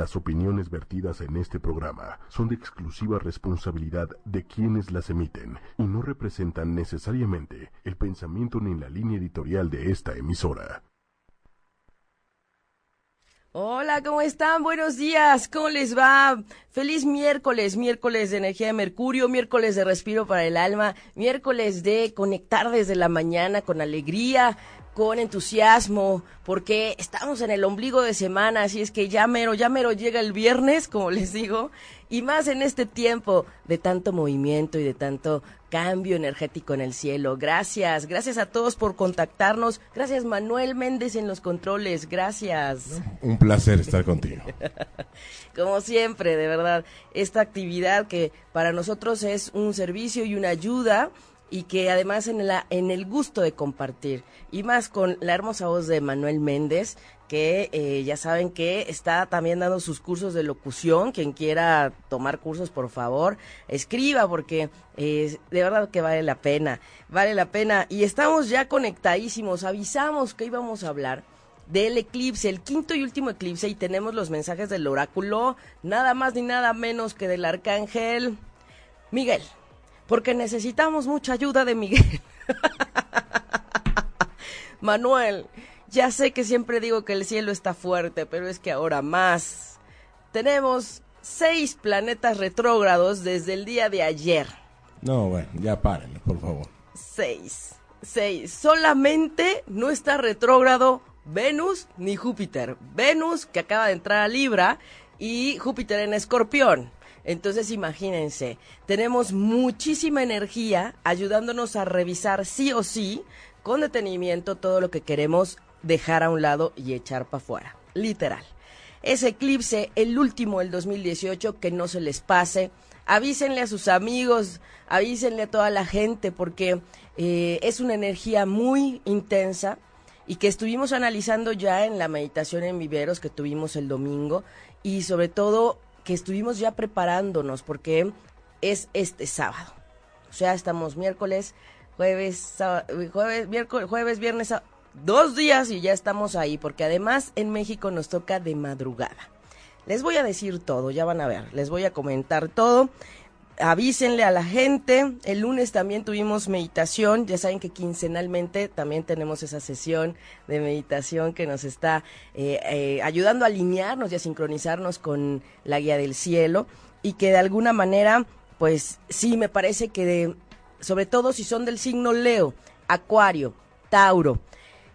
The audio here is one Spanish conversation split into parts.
Las opiniones vertidas en este programa son de exclusiva responsabilidad de quienes las emiten y no representan necesariamente el pensamiento ni la línea editorial de esta emisora. Hola, ¿cómo están? Buenos días, ¿cómo les va? Feliz miércoles, miércoles de energía de Mercurio, miércoles de respiro para el alma, miércoles de conectar desde la mañana con alegría, con entusiasmo, porque estamos en el ombligo de semana, así es que ya mero, ya mero llega el viernes, como les digo, y más en este tiempo de tanto movimiento y de tanto cambio energético en el cielo. Gracias, gracias a todos por contactarnos. Gracias Manuel Méndez en los controles, gracias. Un placer estar contigo. Como siempre, de verdad, esta actividad que para nosotros es un servicio y una ayuda y que además en, la, en el gusto de compartir y más con la hermosa voz de Manuel Méndez que eh, ya saben que está también dando sus cursos de locución. Quien quiera tomar cursos, por favor, escriba porque eh, de verdad que vale la pena, vale la pena. Y estamos ya conectadísimos, avisamos que íbamos a hablar del eclipse, el quinto y último eclipse, y tenemos los mensajes del oráculo, nada más ni nada menos que del arcángel Miguel, porque necesitamos mucha ayuda de Miguel. Manuel, ya sé que siempre digo que el cielo está fuerte, pero es que ahora más. Tenemos seis planetas retrógrados desde el día de ayer. No, bueno, ya párenle, por favor. Seis. Seis. Solamente no está retrógrado Venus ni Júpiter. Venus, que acaba de entrar a Libra, y Júpiter en Escorpión. Entonces imagínense, tenemos muchísima energía ayudándonos a revisar sí o sí, con detenimiento, todo lo que queremos dejar a un lado y echar para afuera. Literal. Ese eclipse, el último del 2018, que no se les pase. Avísenle a sus amigos, avísenle a toda la gente, porque eh, es una energía muy intensa y que estuvimos analizando ya en la meditación en viveros que tuvimos el domingo y sobre todo estuvimos ya preparándonos porque es este sábado. O sea, estamos miércoles, jueves, jueves, miércoles, jueves, viernes, dos días y ya estamos ahí, porque además en México nos toca de madrugada. Les voy a decir todo, ya van a ver, les voy a comentar todo. Avísenle a la gente. El lunes también tuvimos meditación. Ya saben que quincenalmente también tenemos esa sesión de meditación que nos está eh, eh, ayudando a alinearnos y a sincronizarnos con la guía del cielo. Y que de alguna manera, pues sí, me parece que de, sobre todo si son del signo Leo, Acuario, Tauro,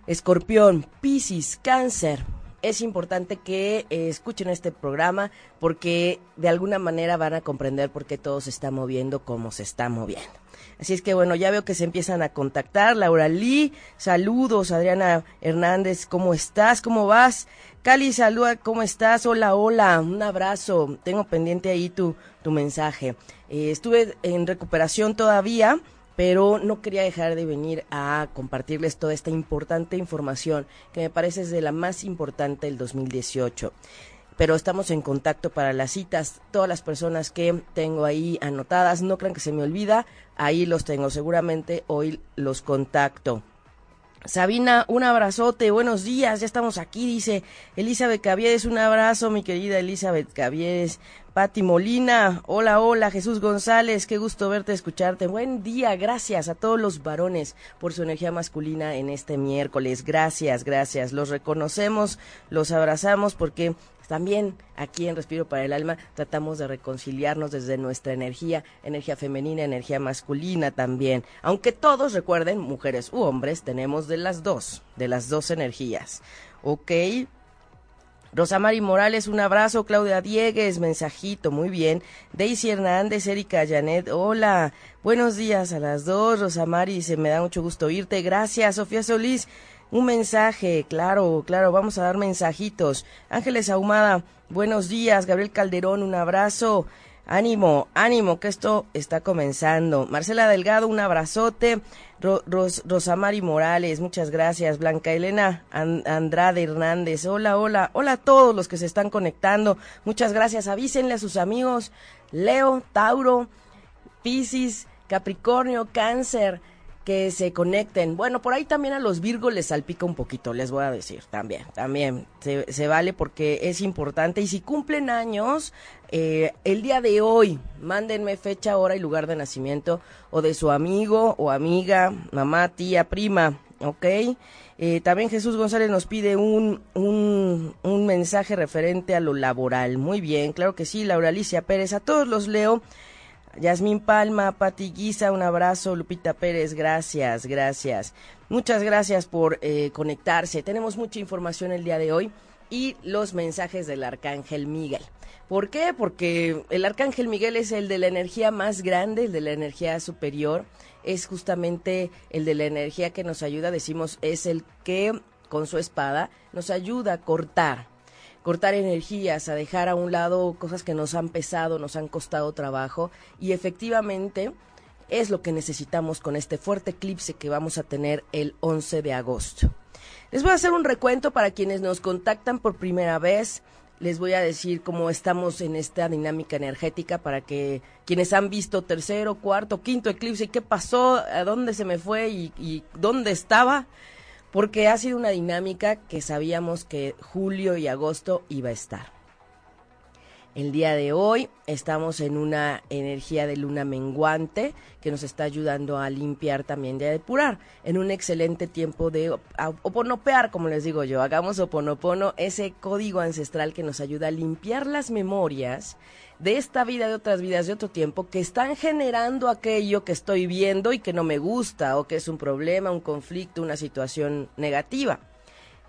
Escorpión, Piscis, Cáncer. Es importante que eh, escuchen este programa porque de alguna manera van a comprender por qué todo se está moviendo como se está moviendo. Así es que bueno, ya veo que se empiezan a contactar. Laura Lee, saludos. Adriana Hernández, ¿cómo estás? ¿Cómo vas? Cali, saluda, ¿cómo estás? Hola, hola, un abrazo. Tengo pendiente ahí tu, tu mensaje. Eh, estuve en recuperación todavía pero no quería dejar de venir a compartirles toda esta importante información que me parece es de la más importante del 2018 pero estamos en contacto para las citas. Todas las personas que tengo ahí anotadas, no crean que se me olvida, ahí los tengo, seguramente hoy los contacto. Sabina, un abrazote, buenos días, ya estamos aquí, dice Elizabeth Caviedes, un abrazo, mi querida Elizabeth Caviedes. Pati Molina, hola, hola, Jesús González, qué gusto verte, escucharte. Buen día, gracias a todos los varones por su energía masculina en este miércoles. Gracias, gracias. Los reconocemos, los abrazamos porque también aquí en Respiro para el Alma tratamos de reconciliarnos desde nuestra energía, energía femenina, energía masculina también. Aunque todos recuerden, mujeres u hombres, tenemos de las dos, de las dos energías. ¿Ok? Rosamari Morales, un abrazo. Claudia Diegues, mensajito, muy bien. Daisy Hernández, Erika Janet, hola. Buenos días a las dos. Rosamari, se me da mucho gusto oírte. Gracias. Sofía Solís, un mensaje, claro, claro, vamos a dar mensajitos. Ángeles Ahumada, buenos días. Gabriel Calderón, un abrazo. Ánimo, ánimo, que esto está comenzando. Marcela Delgado, un abrazote. Rosamari Morales, muchas gracias. Blanca Elena Andrade Hernández, hola, hola, hola a todos los que se están conectando. Muchas gracias. Avísenle a sus amigos. Leo, Tauro, Piscis, Capricornio, Cáncer, que se conecten. Bueno, por ahí también a los Virgos les salpica un poquito, les voy a decir, también, también se, se vale porque es importante. Y si cumplen años, eh, el día de hoy, mándenme fecha, hora y lugar de nacimiento o de su amigo o amiga, mamá, tía, prima, ¿ok? Eh, también Jesús González nos pide un, un, un mensaje referente a lo laboral. Muy bien, claro que sí, Laura Alicia Pérez, a todos los leo. Yasmín Palma, Pati Guisa, un abrazo. Lupita Pérez, gracias, gracias. Muchas gracias por eh, conectarse. Tenemos mucha información el día de hoy y los mensajes del Arcángel Miguel. ¿Por qué? Porque el Arcángel Miguel es el de la energía más grande, el de la energía superior. Es justamente el de la energía que nos ayuda, decimos, es el que con su espada nos ayuda a cortar cortar energías, a dejar a un lado cosas que nos han pesado, nos han costado trabajo y efectivamente es lo que necesitamos con este fuerte eclipse que vamos a tener el 11 de agosto. Les voy a hacer un recuento para quienes nos contactan por primera vez. Les voy a decir cómo estamos en esta dinámica energética para que quienes han visto tercero, cuarto, quinto eclipse, qué pasó, a dónde se me fue y, dónde estaba, porque ha sido una dinámica que sabíamos que julio y agosto iba a estar. El día de hoy estamos en una energía de luna menguante que nos está ayudando a limpiar también a depurar. En un excelente tiempo de oponopear, como les digo yo, hagamos oponopono, ese código ancestral que nos ayuda a limpiar las memorias de esta vida, de otras vidas, de otro tiempo, que están generando aquello que estoy viendo y que no me gusta, o que es un problema, un conflicto, una situación negativa.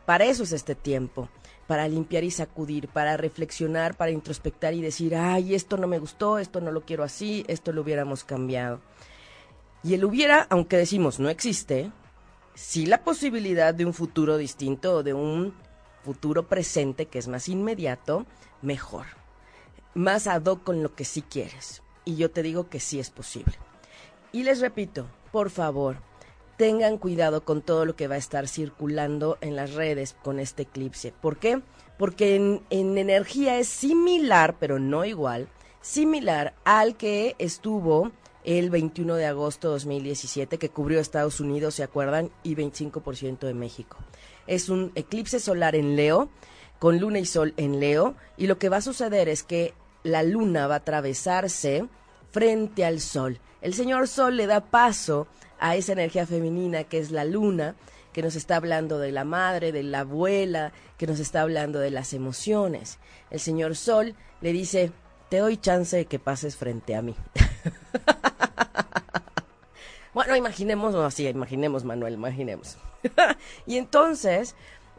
Para eso es este tiempo, para limpiar y sacudir, para reflexionar, para introspectar y decir, ay, esto no me gustó, esto no lo quiero así, esto lo hubiéramos cambiado. Y el hubiera, aunque decimos no existe, sí la posibilidad de un futuro distinto o de un futuro presente que es más inmediato, mejor más ad hoc con lo que sí quieres. Y yo te digo que sí es posible. Y les repito, por favor, tengan cuidado con todo lo que va a estar circulando en las redes con este eclipse. ¿Por qué? Porque en, en energía es similar, pero no igual, similar al que estuvo el 21 de agosto de 2017, que cubrió Estados Unidos, ¿se acuerdan? Y 25% de México. Es un eclipse solar en Leo, con luna y sol en Leo, y lo que va a suceder es que la luna va a atravesarse frente al sol. El señor sol le da paso a esa energía femenina que es la luna, que nos está hablando de la madre, de la abuela, que nos está hablando de las emociones. El señor sol le dice, te doy chance de que pases frente a mí. bueno, imaginemos, no así, imaginemos, Manuel, imaginemos. y entonces,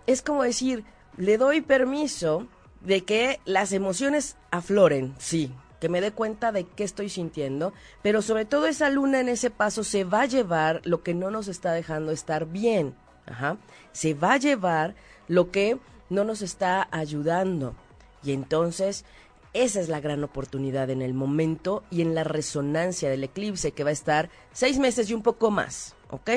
es como decir, le doy permiso de que las emociones afloren, sí, que me dé cuenta de qué estoy sintiendo, pero sobre todo esa luna en ese paso se va a llevar lo que no nos está dejando estar bien, Ajá. se va a llevar lo que no nos está ayudando. Y entonces esa es la gran oportunidad en el momento y en la resonancia del eclipse que va a estar seis meses y un poco más, ¿ok?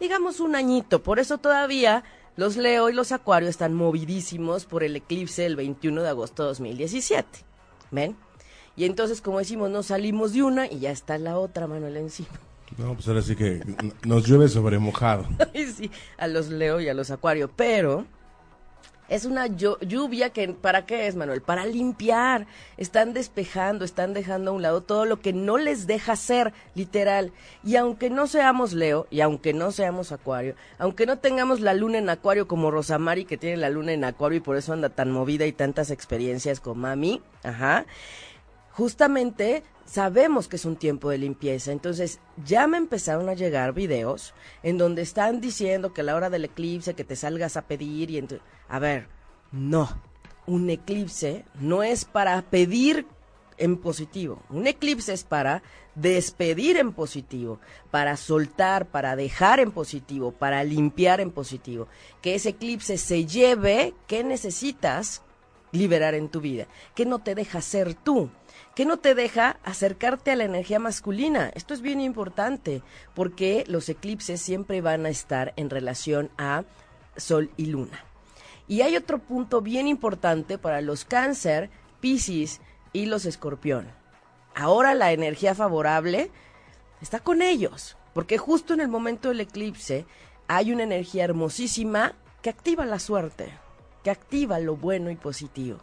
Digamos un añito, por eso todavía los Leo y los Acuario están movidísimos por el eclipse del 21 de agosto de 2017. ¿Ven? Y entonces, como decimos, nos salimos de una y ya está la otra, Manuel, encima. No, pues ahora sí que nos llueve sobre mojado. sí, a los Leo y a los Acuario. Pero es una lluvia que, ¿para qué es, Manuel? Para limpiar. Están despejando, están dejando a un lado todo lo que no les deja ser, literal. Y aunque no seamos Leo, y aunque no seamos Acuario, aunque no tengamos la luna en Acuario como Rosamari, que tiene la luna en Acuario y por eso anda tan movida y tantas experiencias con Mami, ajá, justamente sabemos que es un tiempo de limpieza. Entonces, ya me empezaron a llegar videos en donde están diciendo que a la hora del eclipse que te salgas a pedir y a ver, no. Un eclipse no es para pedir en positivo. Un eclipse es para despedir en positivo, para soltar, para dejar en positivo, para limpiar en positivo. Que ese eclipse se lleve qué necesitas liberar en tu vida, que no te deja ser tú que no te deja acercarte a la energía masculina. Esto es bien importante porque los eclipses siempre van a estar en relación a Sol y Luna. Y hay otro punto bien importante para los cáncer, Piscis y los escorpión. Ahora la energía favorable está con ellos. porque justo en el momento del eclipse hay una energía hermosísima que activa la suerte, que activa lo bueno y positivo.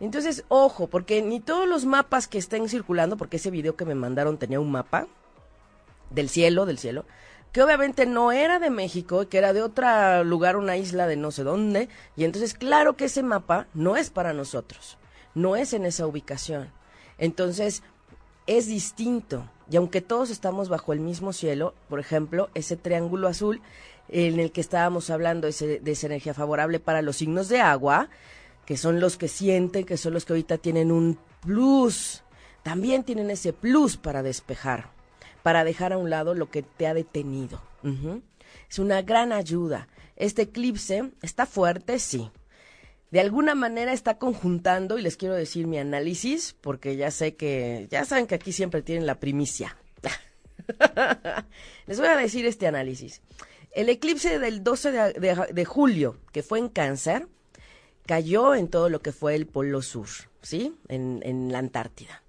Entonces, ojo, porque ni todos los mapas que estén circulando, porque ese video que me mandaron tenía un mapa del cielo, del cielo, que obviamente no era de México, que era de otro lugar, una isla de no sé dónde, y entonces claro que ese mapa no es para nosotros, no es en esa ubicación. Entonces, es distinto, y aunque todos estamos bajo el mismo cielo, por ejemplo, ese triángulo azul en el que estábamos hablando de esa energía favorable para los signos de agua, que son los que sienten, que son los que ahorita tienen un plus, también tienen ese plus para despejar, para dejar a un lado lo que te ha detenido. Es una gran ayuda. Este eclipse está fuerte, sí. De alguna manera está conjuntando, y les quiero decir mi análisis, porque ya sé que, ya saben que aquí siempre tienen la primicia. les voy a decir este análisis. El eclipse del 12 de julio, que fue en cáncer, cayó en todo lo que fue el polo sur, ¿sí? En, la Antártida.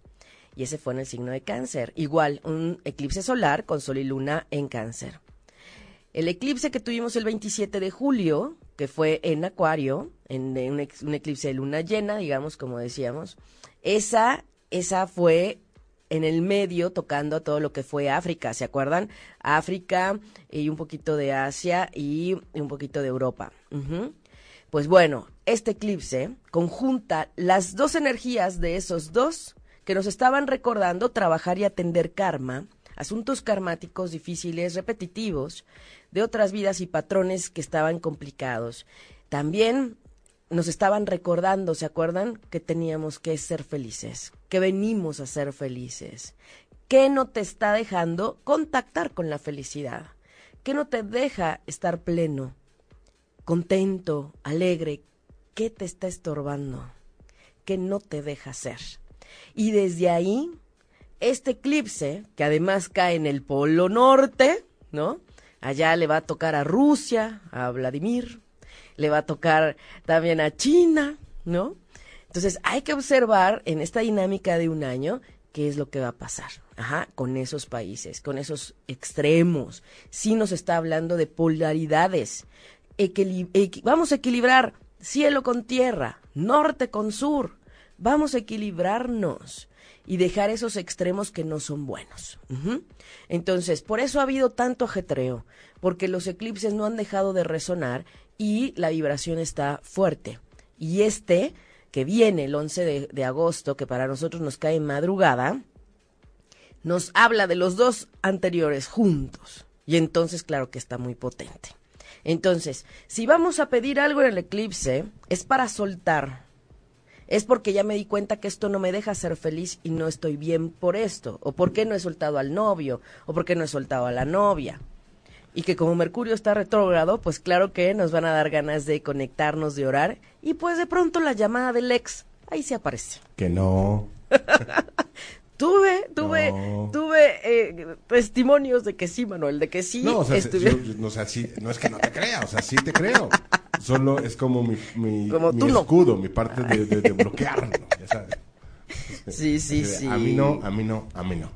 Y ese fue en el signo de cáncer. Igual, un eclipse solar con sol y luna en cáncer. El eclipse que tuvimos el 27 de julio, que fue en Acuario, en, un, eclipse de luna llena, digamos, como decíamos, esa, esa fue en el medio tocando todo lo que fue África, ¿se acuerdan? África y un poquito de Asia y un poquito de Europa. Pues bueno, este eclipse conjunta las dos energías de esos dos que nos estaban recordando trabajar y atender karma, asuntos karmáticos difíciles, repetitivos, de otras vidas y patrones que estaban complicados. También nos estaban recordando, ¿se acuerdan? Que teníamos que ser felices, que venimos a ser felices. ¿Qué no te está dejando contactar con la felicidad? ¿Qué no te deja estar pleno, contento, alegre, ¿qué te está estorbando? ¿Qué no te deja ser? Y desde ahí, este eclipse, que además cae en el Polo Norte, ¿no? Allá le va a tocar a Rusia, a Vladimir, le va a tocar también a China, ¿no? Entonces hay que observar en esta dinámica de un año qué es lo que va a pasar. Ajá, con esos países, con esos extremos. Sí nos está hablando de polaridades vamos a equilibrar cielo con tierra, norte con sur. Vamos a equilibrarnos y dejar esos extremos que no son buenos. Entonces, por eso ha habido tanto ajetreo, porque los eclipses no han dejado de resonar y la vibración está fuerte. Y este, que viene el 11 de, de agosto, que para nosotros nos cae en madrugada, nos habla de los dos anteriores juntos. Y entonces, claro que está muy potente. Entonces, si vamos a pedir algo en el eclipse, es para soltar. Es porque ya me di cuenta que esto no me deja ser feliz y no estoy bien por esto. O porque no he soltado al novio. O porque no he soltado a la novia. Y que como Mercurio está retrógrado, pues claro que nos van a dar ganas de conectarnos, de orar. Y pues de pronto la llamada del ex, ahí se aparece. Que no. Tuve, tuve, tuve eh, testimonios de que sí, Manuel, de que sí. No, o sea, no, es que no te crea, o sea, sí te creo. Solo es como mi, mi, escudo, mi parte de, bloquearlo, ya sabes. Sí, sí, sí. A mí no, a mí no, a mí no.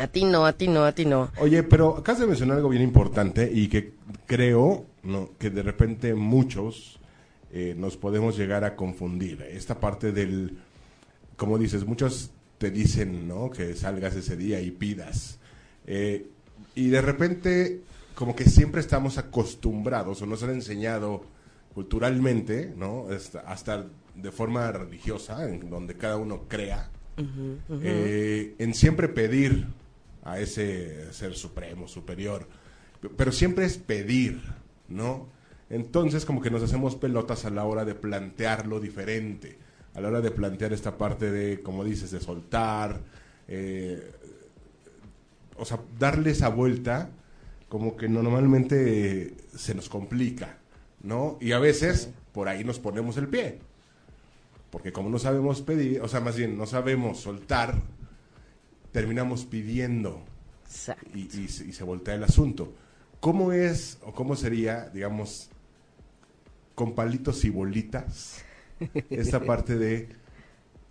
A ti no, a ti no, a ti no. Oye, pero acabas de mencionar algo bien importante y que creo ¿no? que de repente muchos eh, nos podemos llegar a confundir. Esta parte del, como dices, muchos te dicen, ¿no? Que salgas ese día y pidas. Eh, y de repente, como que siempre estamos acostumbrados o nos han enseñado culturalmente, ¿no? Hasta, de forma religiosa, en donde cada uno crea, eh, en siempre pedir a ese ser supremo, superior. Pero siempre es pedir, ¿no? Entonces como que nos hacemos pelotas a la hora de plantearlo diferente a la hora de plantear esta parte de, como dices, de soltar, eh, o sea, darle esa vuelta, como que normalmente se nos complica, ¿no? Y a veces por ahí nos ponemos el pie, porque como no sabemos pedir, o sea, más bien no sabemos soltar, terminamos pidiendo y, y, y se voltea el asunto. ¿Cómo es o cómo sería, digamos, con palitos y bolitas? Esta parte de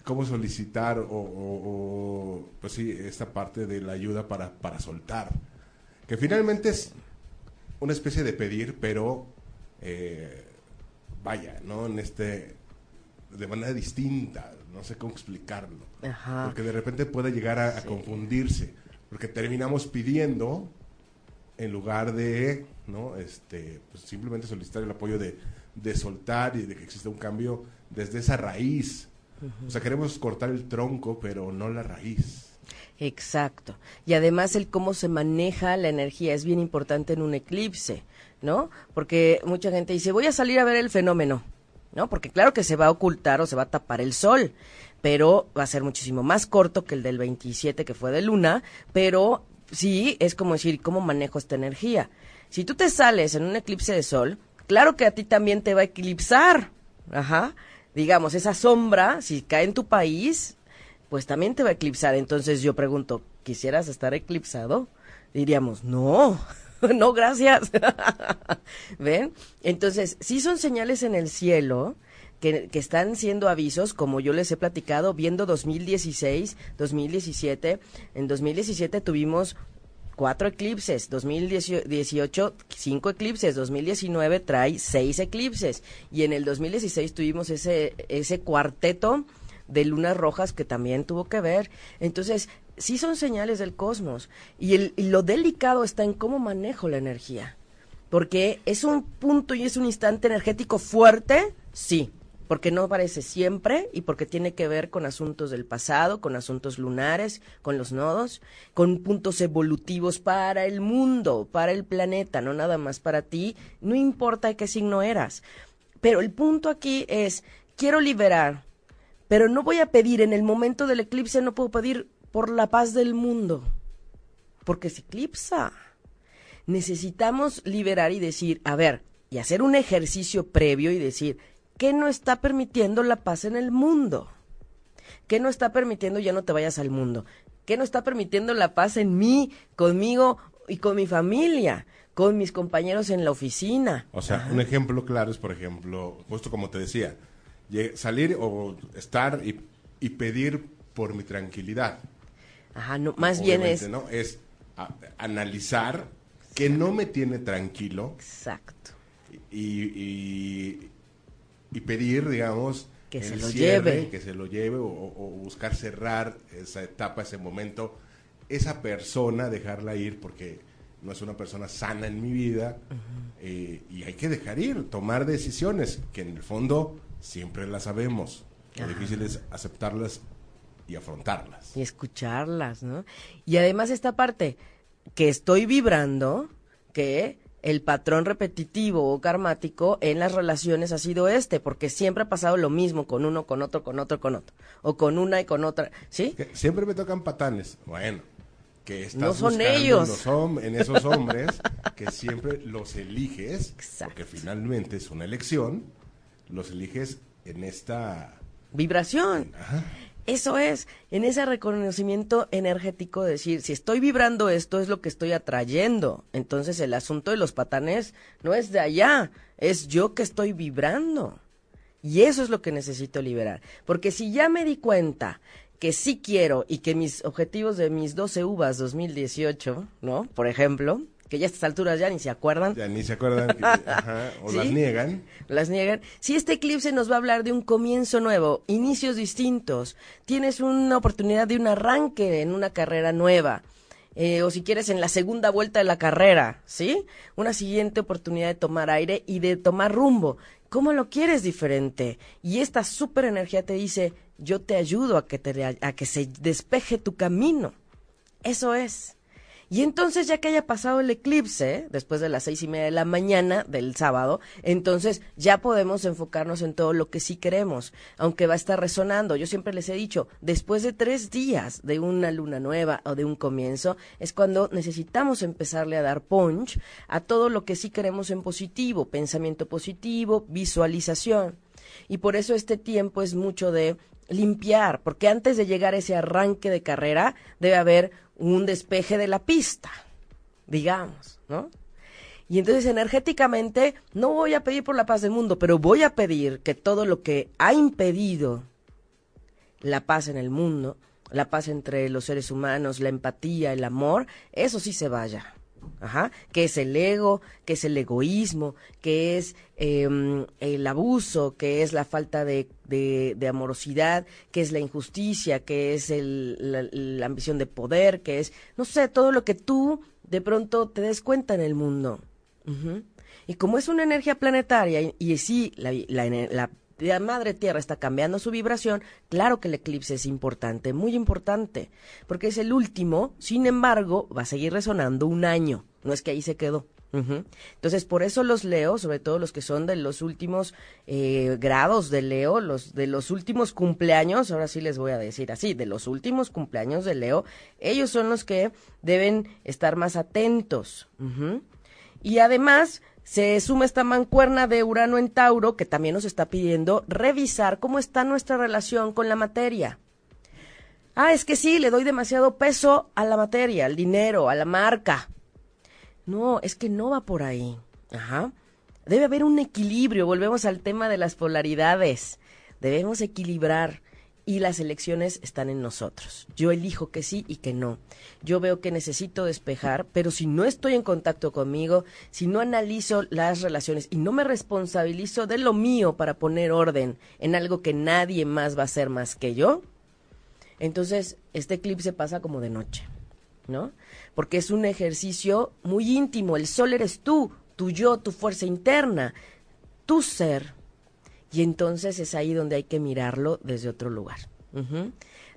cómo solicitar o, pues sí, esta parte de la ayuda para, para soltar. que finalmente es una especie de pedir, pero eh, vaya, ¿no? En este, de manera distinta, no sé cómo explicarlo. Porque de repente puede llegar a, confundirse, porque terminamos pidiendo en lugar de, ¿no? Este, pues simplemente solicitar el apoyo de, de soltar y de que exista un cambio desde esa raíz. O sea, queremos cortar el tronco, pero no la raíz. Exacto. Y además el cómo se maneja la energía es bien importante en un eclipse, ¿no? Porque mucha gente dice, voy a salir a ver el fenómeno, ¿no? Porque claro que se va a ocultar o se va a tapar el sol, pero va a ser muchísimo más corto que el del 27 que fue de luna, pero sí es como decir, ¿cómo manejo esta energía? Si tú te sales en un eclipse de sol, claro que a ti también te va a eclipsar, ajá. Digamos, esa sombra, si cae en tu país, pues también te va a eclipsar. Entonces yo pregunto, ¿quisieras estar eclipsado? Diríamos, no, no, gracias. ¿Ven? Entonces, sí son señales en el cielo que, que, están siendo avisos, como yo les he platicado, viendo 2016, 2017. En 2017 tuvimos cuatro eclipses, 2018 cinco eclipses, 2019 trae seis eclipses y en el 2016 tuvimos ese, ese cuarteto de lunas rojas que también tuvo que ver. Entonces, sí son señales del cosmos. Y, el, lo delicado está en cómo manejo la energía. Porque es un punto y es un instante energético fuerte, sí, porque no aparece siempre y porque tiene que ver con asuntos del pasado, con asuntos lunares, con los nodos, con puntos evolutivos para el mundo, para el planeta, no nada más para ti, no importa qué signo eras. Pero el punto aquí es, quiero liberar pero no voy a pedir en el momento del eclipse, no puedo pedir por la paz del mundo, porque se eclipsa. Necesitamos liberar y decir, a ver, y hacer un ejercicio previo y decir, ¿qué no está permitiendo la paz en el mundo? ¿Qué no está permitiendo ya no te vayas al mundo? ¿Qué no está permitiendo la paz en mí, conmigo y con mi familia? con mis compañeros en la oficina. O sea, un ejemplo claro es, por ejemplo, justo como te decía, salir o estar y, pedir por mi tranquilidad. Ajá, no, más bien es... ¿no? Es analizar que no me tiene tranquilo. Exacto. Y, y, pedir, digamos, que se lo lleve. Que se lo lleve o, buscar cerrar esa etapa, ese momento. Esa persona, dejarla ir porque no es una persona sana en mi vida eh, y hay que dejar ir, tomar decisiones que en el fondo siempre las sabemos. Lo difícil es aceptarlas y afrontarlas. Y escucharlas, ¿no? Y además esta parte, que estoy vibrando, que el patrón repetitivo o karmático en las relaciones ha sido este, porque siempre ha pasado lo mismo con uno, con otro, con otro, con otro, o con una y con otra, ¿sí? siempre me tocan patanes. Bueno, que estás no son ellos. En, esos hombres que siempre los eliges, porque finalmente es una elección los eliges en esta vibración. Eso es, en ese reconocimiento energético, decir, si estoy vibrando esto es lo que estoy atrayendo. Entonces el asunto de los patanes no es de allá, es yo que estoy vibrando. Y eso es lo que necesito liberar. Porque si ya me di cuenta que sí quiero y que mis objetivos de mis 12 uvas 2018, ¿no? Por ejemplo, que ya a estas alturas ya ni se acuerdan. Ya ni se acuerdan, ajá, o las niegan. Las niegan. Si este eclipse nos va a hablar de un comienzo nuevo, inicios distintos, tienes una oportunidad de un arranque en una carrera nueva. Eh, o si quieres en la segunda vuelta de la carrera, ¿sí? Una siguiente oportunidad de tomar aire y de tomar rumbo. ¿Cómo lo quieres diferente? Y esta super energía te dice, yo te ayudo a que, te, a que se despeje tu camino. Eso es. Y entonces, ya que haya pasado el eclipse, después de las seis y media de la mañana del sábado, entonces ya podemos enfocarnos en todo lo que sí queremos, aunque va a estar resonando. Yo siempre les he dicho, después de tres días de una luna nueva o de un comienzo, es cuando necesitamos empezarle a dar punch a todo lo que sí queremos en positivo, pensamiento positivo, visualización. Y por eso este tiempo es mucho de limpiar, porque antes de llegar a ese arranque de carrera debe haber un despeje de la pista, digamos, ¿no? Y entonces energéticamente no voy a pedir por la paz del mundo, pero voy a pedir que todo lo que ha impedido la paz en el mundo, la paz entre los seres humanos, la empatía, el amor, eso sí se vaya. Ajá, que es el ego, que es el egoísmo, que es em, el abuso, que es la falta de, de, amorosidad, que es la injusticia, que es el, la, ambición de poder, que es, no sé, todo lo que tú de pronto te des cuenta en el mundo. Y como es una energía planetaria, y, sí, la, la, la, la madre tierra está cambiando su vibración, claro que el eclipse es importante, muy importante, porque es el último, sin embargo, va a seguir resonando un año, no es que ahí se quedó. Entonces, por eso los leo, sobre todo los que son de los últimos eh, grados de Leo, los de los últimos cumpleaños, ahora sí les voy a decir así, de los últimos cumpleaños de Leo, ellos son los que deben estar más atentos. Y además, se suma esta mancuerna de Urano en Tauro que también nos está pidiendo revisar cómo está nuestra relación con la materia. Ah, es que sí, le doy demasiado peso a la materia, al dinero, a la marca. No, es que no va por ahí. Ajá. Debe haber un equilibrio, volvemos al tema de las polaridades. Debemos equilibrar y las elecciones están en nosotros. Yo elijo que sí y que no. Yo veo que necesito despejar, pero si no estoy en contacto conmigo, si no analizo las relaciones y no me responsabilizo de lo mío para poner orden en algo que nadie más va a hacer más que yo, entonces este eclipse pasa como de noche, ¿no? Porque es un ejercicio muy íntimo. El sol eres tú, tu yo, tu fuerza interna, tu ser y entonces es ahí donde hay que mirarlo desde otro lugar.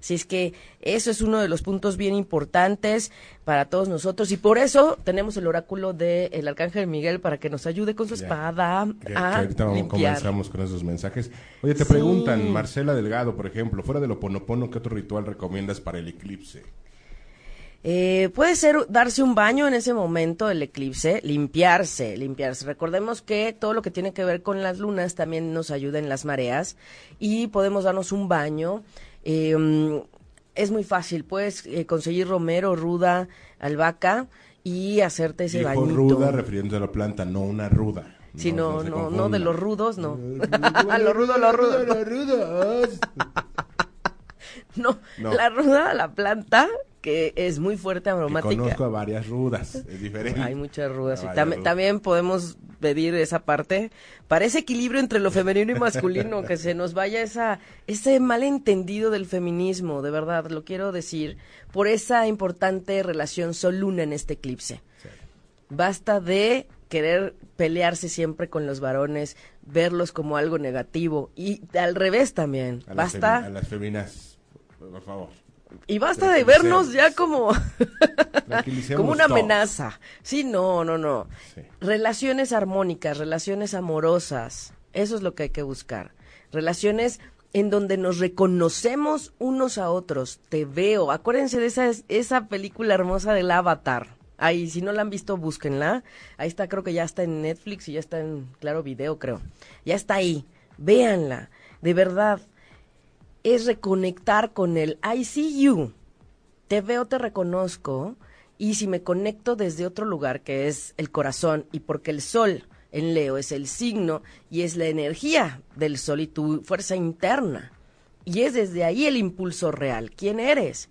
Así es que eso es uno de los puntos bien importantes para todos nosotros y por eso tenemos el oráculo del arcángel Miguel para que nos ayude con su espada a ahorita comenzamos con esos mensajes. Oye, te preguntan, Marcela Delgado, por ejemplo, fuera del Oponopono, ¿qué otro ritual recomiendas para el eclipse? Eh, puede ser darse un baño en ese momento del eclipse, limpiarse, limpiarse. Recordemos que todo lo que tiene que ver con las lunas también nos ayuda en las mareas y podemos darnos un baño. Em, es muy fácil, puedes eh, conseguir romero, ruda, albahaca y hacerte ese Dijo ruda refiriéndose a la planta, no una ruda. Sí, no, no, no, de los rudos, no. A lo rudo, lo rudo. Los rudos. no, la ruda, la planta que es muy fuerte aromática. conozco a varias rudas, es diferente. Hay muchas rudas. Y también podemos pedir esa parte para ese equilibrio entre lo femenino y masculino, que se nos vaya esa, ese malentendido del feminismo, de verdad, lo quiero decir, por esa importante relación sol-luna en este eclipse. Basta de querer pelearse siempre con los varones, verlos como algo negativo y al revés también. Basta. a las feminas, por favor. Y basta de vernos ya como, como una amenaza. Sí, no, no, no. Relaciones armónicas, relaciones amorosas. Eso es lo que hay que buscar. Relaciones en donde nos reconocemos unos a otros. Te veo. Acuérdense de esa, esa película hermosa del Avatar. Ahí, si no la han visto, búsquenla. Ahí está, creo que ya está en Netflix y ya está en Claro Video, creo. Ya está ahí. Véanla. De verdad, es reconectar con el I see you. Te veo, te reconozco. Y si me conecto desde otro lugar, que es el corazón, y porque el sol en Leo es el signo y es la energía del sol y tu fuerza interna. Y es desde ahí el impulso real. ¿Quién eres?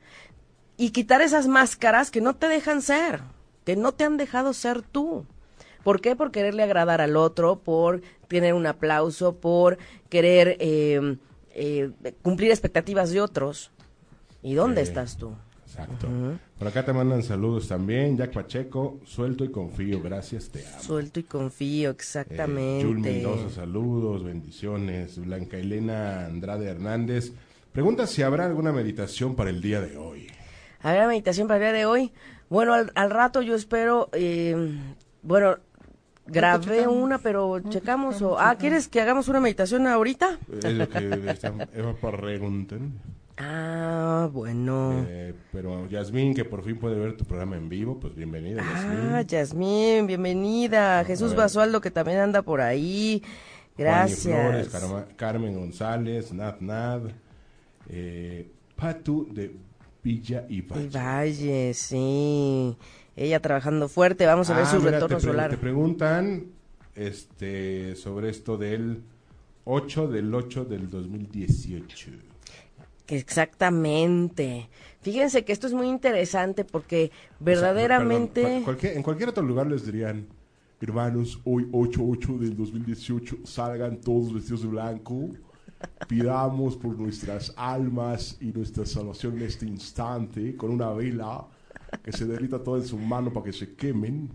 Y quitar esas máscaras que no te dejan ser, que no te han dejado ser tú. ¿Por qué? Por quererle agradar al otro, por tener un aplauso, por querer eh, eh, cumplir expectativas de otros. ¿Y dónde estás tú? Exacto. Por acá te mandan saludos también. Jack Pacheco, suelto y confío, gracias, te amo. Suelto y confío, exactamente. Eh, saludos, bendiciones. Blanca Elena Andrade Hernández. Pregunta si habrá alguna meditación para el día de hoy. ¿Habrá meditación para el día de hoy? Bueno, al, rato yo espero, eh, bueno, Grabé una, pero checamos. O, ah, ¿quieres que hagamos una meditación ahorita? Es lo que. Ah, bueno. Eh, pero Yasmín, que por fin puede ver tu programa en vivo, pues bienvenida. Ah, Yasmín, bienvenida. Jesús Basualdo, que también anda por ahí. Gracias. Flores, Carmen González, Nad Nad, eh, Patu de Villa y Valle. Y Valle, sí ella trabajando fuerte. Vamos a ver ah, su retorno solar. Te preguntan este, sobre esto del 8 del 8 del 2018. Exactamente. Fíjense que esto es muy interesante porque verdaderamente... O sea, perdón, cualquier, en cualquier otro lugar les dirían, hermanos, hoy 8-8 del 2018, salgan todos vestidos de blanco, pidamos por nuestras almas y nuestra salvación en este instante, con una vela que se derrita toda en su mano para que se quemen.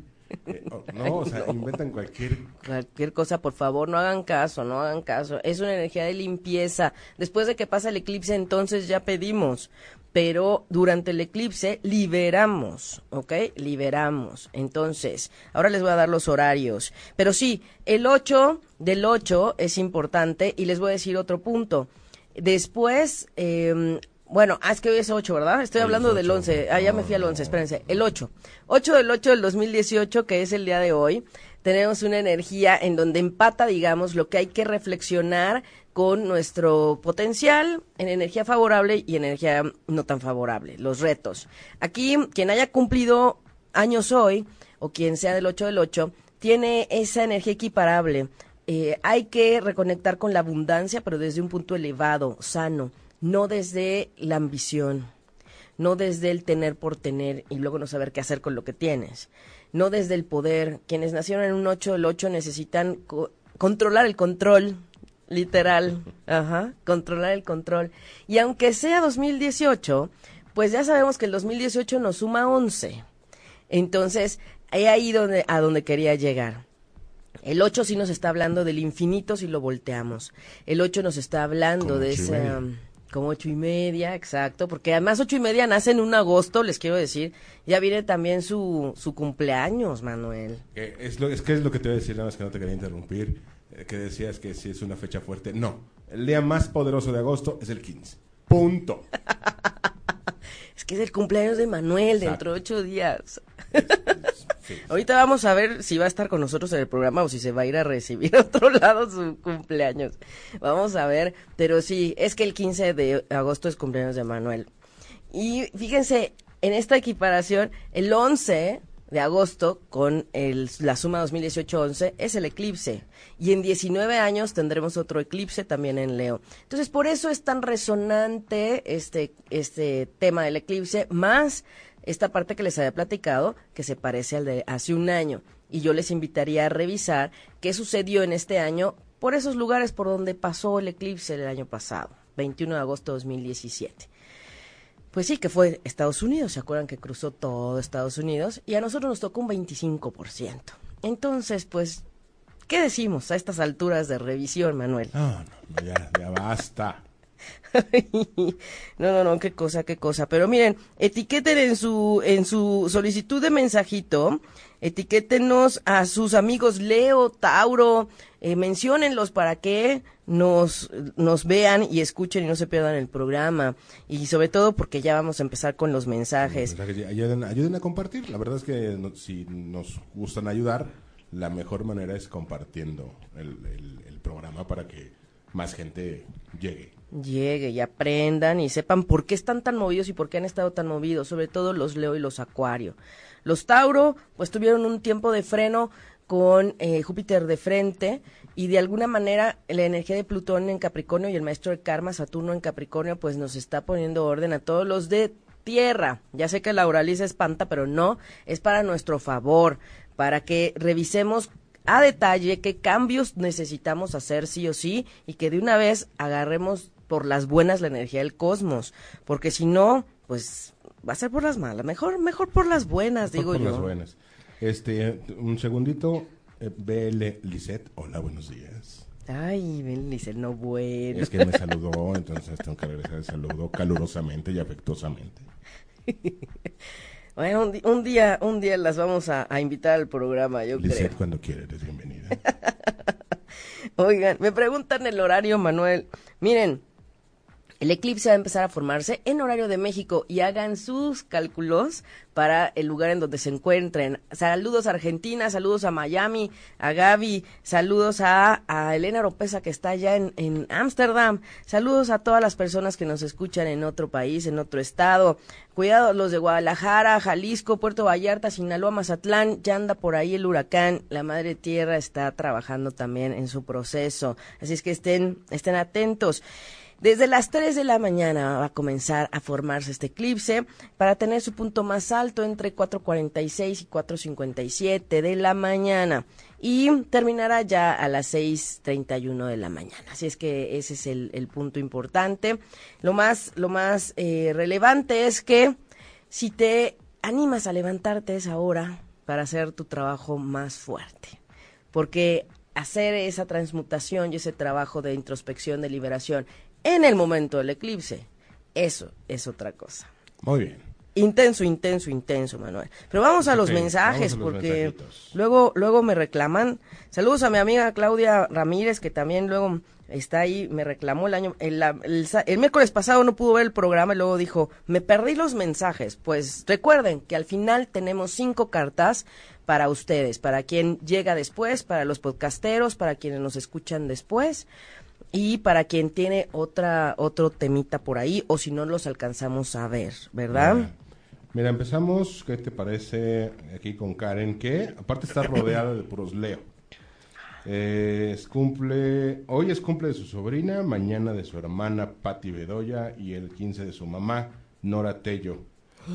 Eh, oh, no, o sea, inventan cualquier... Cualquier cosa, por favor, no hagan caso, no hagan caso. Es una energía de limpieza. Después de que pasa el eclipse, entonces ya pedimos. Pero durante el eclipse liberamos, ¿ok? Liberamos. Entonces, ahora les voy a dar los horarios. Pero sí, el 8 del 8 es importante y les voy a decir otro punto. Después, eh, bueno, ah, es que hoy es 8, ¿verdad? Estoy hablando es del 8. 11. Ah, ya me fui al 11, espérense. El 8. 8 del 8 del 2018, que es el día de hoy. Tenemos una energía en donde empata, digamos, lo que hay que reflexionar con nuestro potencial en energía favorable y en energía no tan favorable, los retos. Aquí, quien haya cumplido años hoy, o quien sea del 8 del 8, tiene esa energía equiparable. Eh, hay que reconectar con la abundancia, pero desde un punto elevado, sano, no desde la ambición, no desde el tener por tener y luego no saber qué hacer con lo que tienes, no desde el poder. Quienes nacieron en un 8 del 8 necesitan co- controlar el control, literal, ajá, controlar el control. Y aunque sea 2018, pues ya sabemos que el 2018 nos suma 11. Entonces, he ahí donde, a donde quería llegar. El 8 sí nos está hablando del infinito si lo volteamos. El 8 nos está hablando Como de esa... media. Como ocho y media, exacto, porque además ocho y media nace en un agosto, les quiero decir, ya viene también su, su cumpleaños, Manuel. Que es, lo, es que es lo que te voy a decir, nada más que no te quería interrumpir, eh, que decías que si es una fecha fuerte. No, el día más poderoso de agosto es el 15. Punto. Es que es el cumpleaños de Manuel Exacto. dentro de ocho días. Sí, sí. Ahorita vamos a ver si va a estar con nosotros en el programa o si se va a ir a recibir a otro lado su cumpleaños. Vamos a ver, pero sí, es que el 15 de agosto es cumpleaños de Manuel. Y fíjense, en esta equiparación, el 11 de agosto con el, la suma 2018-11 es el eclipse. Y en 19 años tendremos otro eclipse también en Leo. Entonces, por eso es tan resonante este, este tema del eclipse, más esta parte que les había platicado, que se parece al de hace un año. Y yo les invitaría a revisar qué sucedió en este año por esos lugares por donde pasó el eclipse el año pasado, 21 de agosto de 2017. Pues sí, que fue Estados Unidos, ¿se acuerdan que cruzó todo Estados Unidos? Y a nosotros nos tocó un 25%. Entonces, pues, ¿qué decimos a estas alturas de revisión, Manuel? No, no, ya, ya basta. no, no, no, qué cosa, qué cosa. Pero miren, etiqueten en su, en su solicitud de mensajito, etiquétenos a sus amigos Leo, Tauro, eh, menciónenlos para que nos, nos vean y escuchen y no se pierdan el programa. Y sobre todo porque ya vamos a empezar con los mensajes. Mensajes, Ayuden, a compartir. La verdad es que si nos gustan ayudar, la mejor manera es compartiendo el- el programa para que más gente llegue. Llegue y aprendan y sepan por qué están tan movidos y por qué han estado tan movidos, sobre todo los Leo y los Acuario. Los Tauro, pues tuvieron un tiempo de freno con eh, Júpiter de frente y de alguna manera la energía de Plutón en Capricornio y el maestro de karma, Saturno en Capricornio, pues nos está poniendo orden a todos los de tierra. Ya sé que la espanta, pero no, es para nuestro favor, para que revisemos a detalle qué cambios necesitamos hacer sí o sí y que de una vez agarremos por las buenas la energía del cosmos, porque si no, pues va a ser por las malas, mejor mejor por las buenas, digo Por yo. las buenas. Este, un segundito. Eh, BL Lisette, hola, buenos días. Ay, el no bueno. Es que me saludó, entonces tengo que regresar el saludo calurosamente y afectuosamente. Bueno, un, un día un día las vamos a, a invitar al programa, yo Lisette, creo. cuando quieras, eres bienvenida. Oigan, me preguntan el horario, Manuel. Miren, el eclipse va a empezar a formarse en horario de México y hagan sus cálculos para el lugar en donde se encuentren. Saludos a Argentina, saludos a Miami, a Gaby, saludos a, a Elena Oropesa que está allá en Ámsterdam, saludos a todas las personas que nos escuchan en otro país, en otro estado. Cuidado los de Guadalajara, Jalisco, Puerto Vallarta, Sinaloa, Mazatlán, ya anda por ahí el huracán. La Madre Tierra está trabajando también en su proceso. Así es que estén, estén atentos. Desde las 3 de la mañana va a comenzar a formarse este eclipse para tener su punto más alto entre 4.46 y 4.57 de la mañana y terminará ya a las 6.31 de la mañana. Así es que ese es el, punto importante. Lo más, lo más eh, relevante es que si te animas a levantarte esa hora para hacer tu trabajo más fuerte, porque hacer esa transmutación y ese trabajo de introspección, de liberación, en el momento del eclipse. Eso es otra cosa. Muy bien. Intenso, intenso, intenso, Manuel. Pero vamos a los mensajes porque luego luego me reclaman. Saludos a mi amiga Claudia Ramírez que también luego está ahí, me reclamó el año el, el, miércoles pasado no pudo ver el programa y luego dijo, "Me perdí los mensajes." Pues recuerden que al final tenemos cinco cartas para ustedes, para quien llega después, para los podcasteros, para quienes nos escuchan después y para quien tiene otra otro temita por ahí o si no los alcanzamos a ver, ¿verdad? Mira, empezamos, ¿qué te parece aquí con Karen? Que aparte está rodeada de puros Leo. es cumple, hoy es cumple de su sobrina, mañana de su hermana Patti Bedoya y el 15 de su mamá Nora Tello.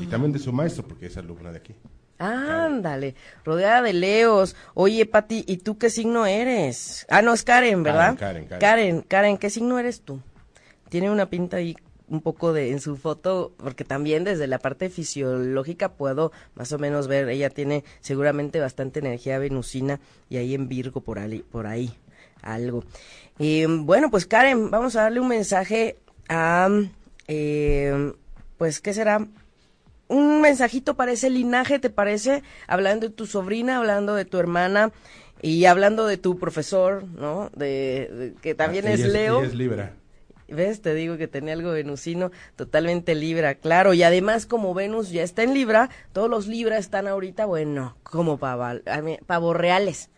Y también de su maestro, porque es alumna de aquí. Ándale, rodeada de leos. Oye, Pati, ¿y tú qué signo eres? Ah, no, es Karen, ¿verdad? Karen, Karen, Karen. Karen, ¿qué signo eres tú? Tiene una pinta ahí un poco de en su foto, porque también desde la parte fisiológica puedo más o menos ver, ella tiene seguramente bastante energía venusina y ahí en Virgo por ahí, por ahí algo. Eh, bueno, pues Karen, vamos a darle un mensaje a, eh, pues, ¿qué será? Un mensajito para ese linaje, ¿te parece? Hablando de tu sobrina, hablando de tu hermana y hablando de tu profesor, ¿no? De, que también ah, es, Leo. es Libra. ¿Ves? Te digo que tenía algo venusino, totalmente Libra, claro. Y además, como Venus ya está en Libra, todos los Libra están ahorita, bueno, como pavos reales.